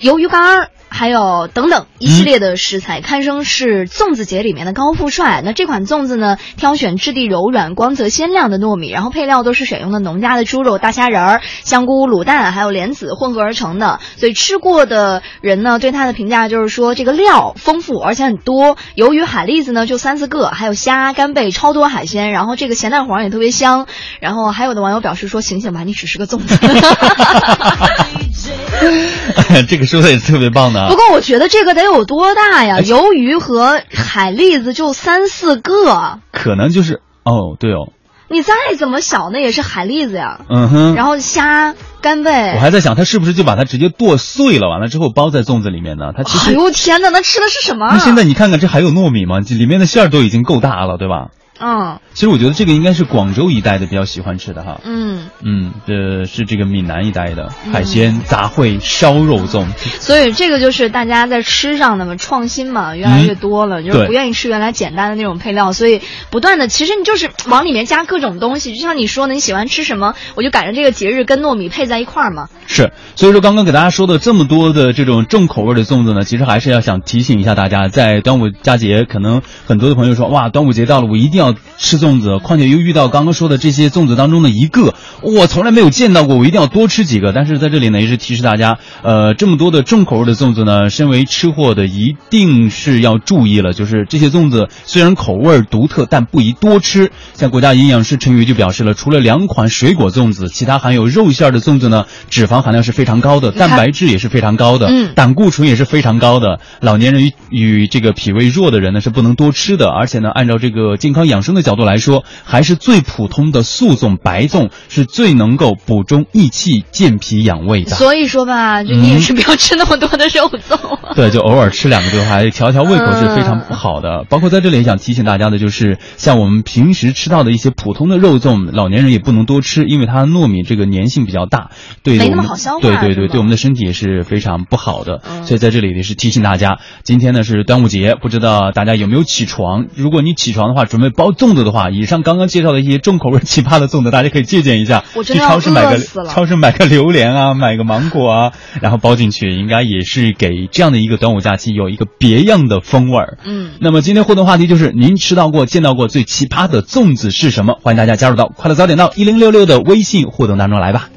鱿鱼干儿。还有等等一系列的食材，堪称是粽子节里面的高富帅。那这款粽子呢，挑选质地柔软、光泽鲜亮的糯米，然后配料都是选用的农家的猪肉、大虾仁儿、香菇、卤蛋还有莲子混合而成的。所以吃过的人呢，对它的评价就是说这个料丰富而且很多。由于海蛎子呢就三四个，还有虾、干贝，超多海鲜。然后这个咸蛋黄也特别香。然后还有的网友表示说：“醒醒吧，你只是个粽子。” 这个说的也特别棒的啊。不过我觉得这个得有多大呀？鱿鱼和海蛎子就三四个，可能就是哦，对哦，你再怎么小，那也是海蛎子呀。嗯哼。然后虾、干贝，我还在想，他是不是就把它直接剁碎了，完了之后包在粽子里面呢？它其实，哎呦天哪，那吃的是什么？那现在你看看，这还有糯米吗？这里面的馅儿都已经够大了，对吧？嗯其实我觉得这个应该是广州一带的比较喜欢吃的哈。嗯，嗯，这是这个闽南一带的嗯海鲜杂烩烧肉粽。所以这个就是大家在吃上的嘛，创新嘛，越来越多了，就是不愿意吃原来简单的那种配料，所以不断的，其实你就是往里面加各种东西，就像你说的，你喜欢吃什么，我就赶着这个节日跟糯米配在一块儿嘛。是，所以说刚刚给大家说的这么多的这种重口味的粽子呢，其实还是要想提醒一下大家，在端午佳节，可能很多的朋友说，哇，端午节到了，我一定要吃粽子，况且又遇到刚刚说的这些粽子当中的一个，我从来没有见到过，我一定要多吃几个。但是在这里呢，也是提示大家，呃，这么多的重口味的粽子呢，身为吃货的一定是要注意了，就是这些粽子虽然口味独特，但不宜多吃。像国家营养师陈宇就表示了，除了两款水果粽子，其他含有肉馅儿的粽子呢，脂肪含量是非常高的，蛋白质也是非常高的，嗯胆固醇也是非常高的。老年人与与这个脾胃弱的人呢是不能多吃的，而且呢，按照这个健康养生的角度来说，还是最普通的素粽、白粽是最能够补中益气、健脾养胃的。所以说吧，就嗯你也是不要吃那么多的肉粽。对，就偶尔吃两个就还调调胃口是 非常不好的。包括在这里也想提醒大家的，就是像我们平时吃到的一些普通的肉粽，老年人也不能多吃，因为它糯米这个粘性比较大，对没那我们么好消化对对对，对我们的身体也是非常不好的。所以在这里也是提醒大家，今天呢是端午节，不知道大家有没有起床？如果你起床的话，准备包粽子的话，以上刚刚介绍的一些重口味奇葩的粽子，大家可以借鉴一下，去我真的要超市买个超市买个榴莲啊，买个芒果啊，然后包进去，应该也是给这样的一个端午假期有一个别样的风味儿。嗯，那么今天互动话题就是您吃到过、见到过最奇葩的粽子是什么？欢迎大家加入到快乐早点到一零六六的微信互动当中来吧。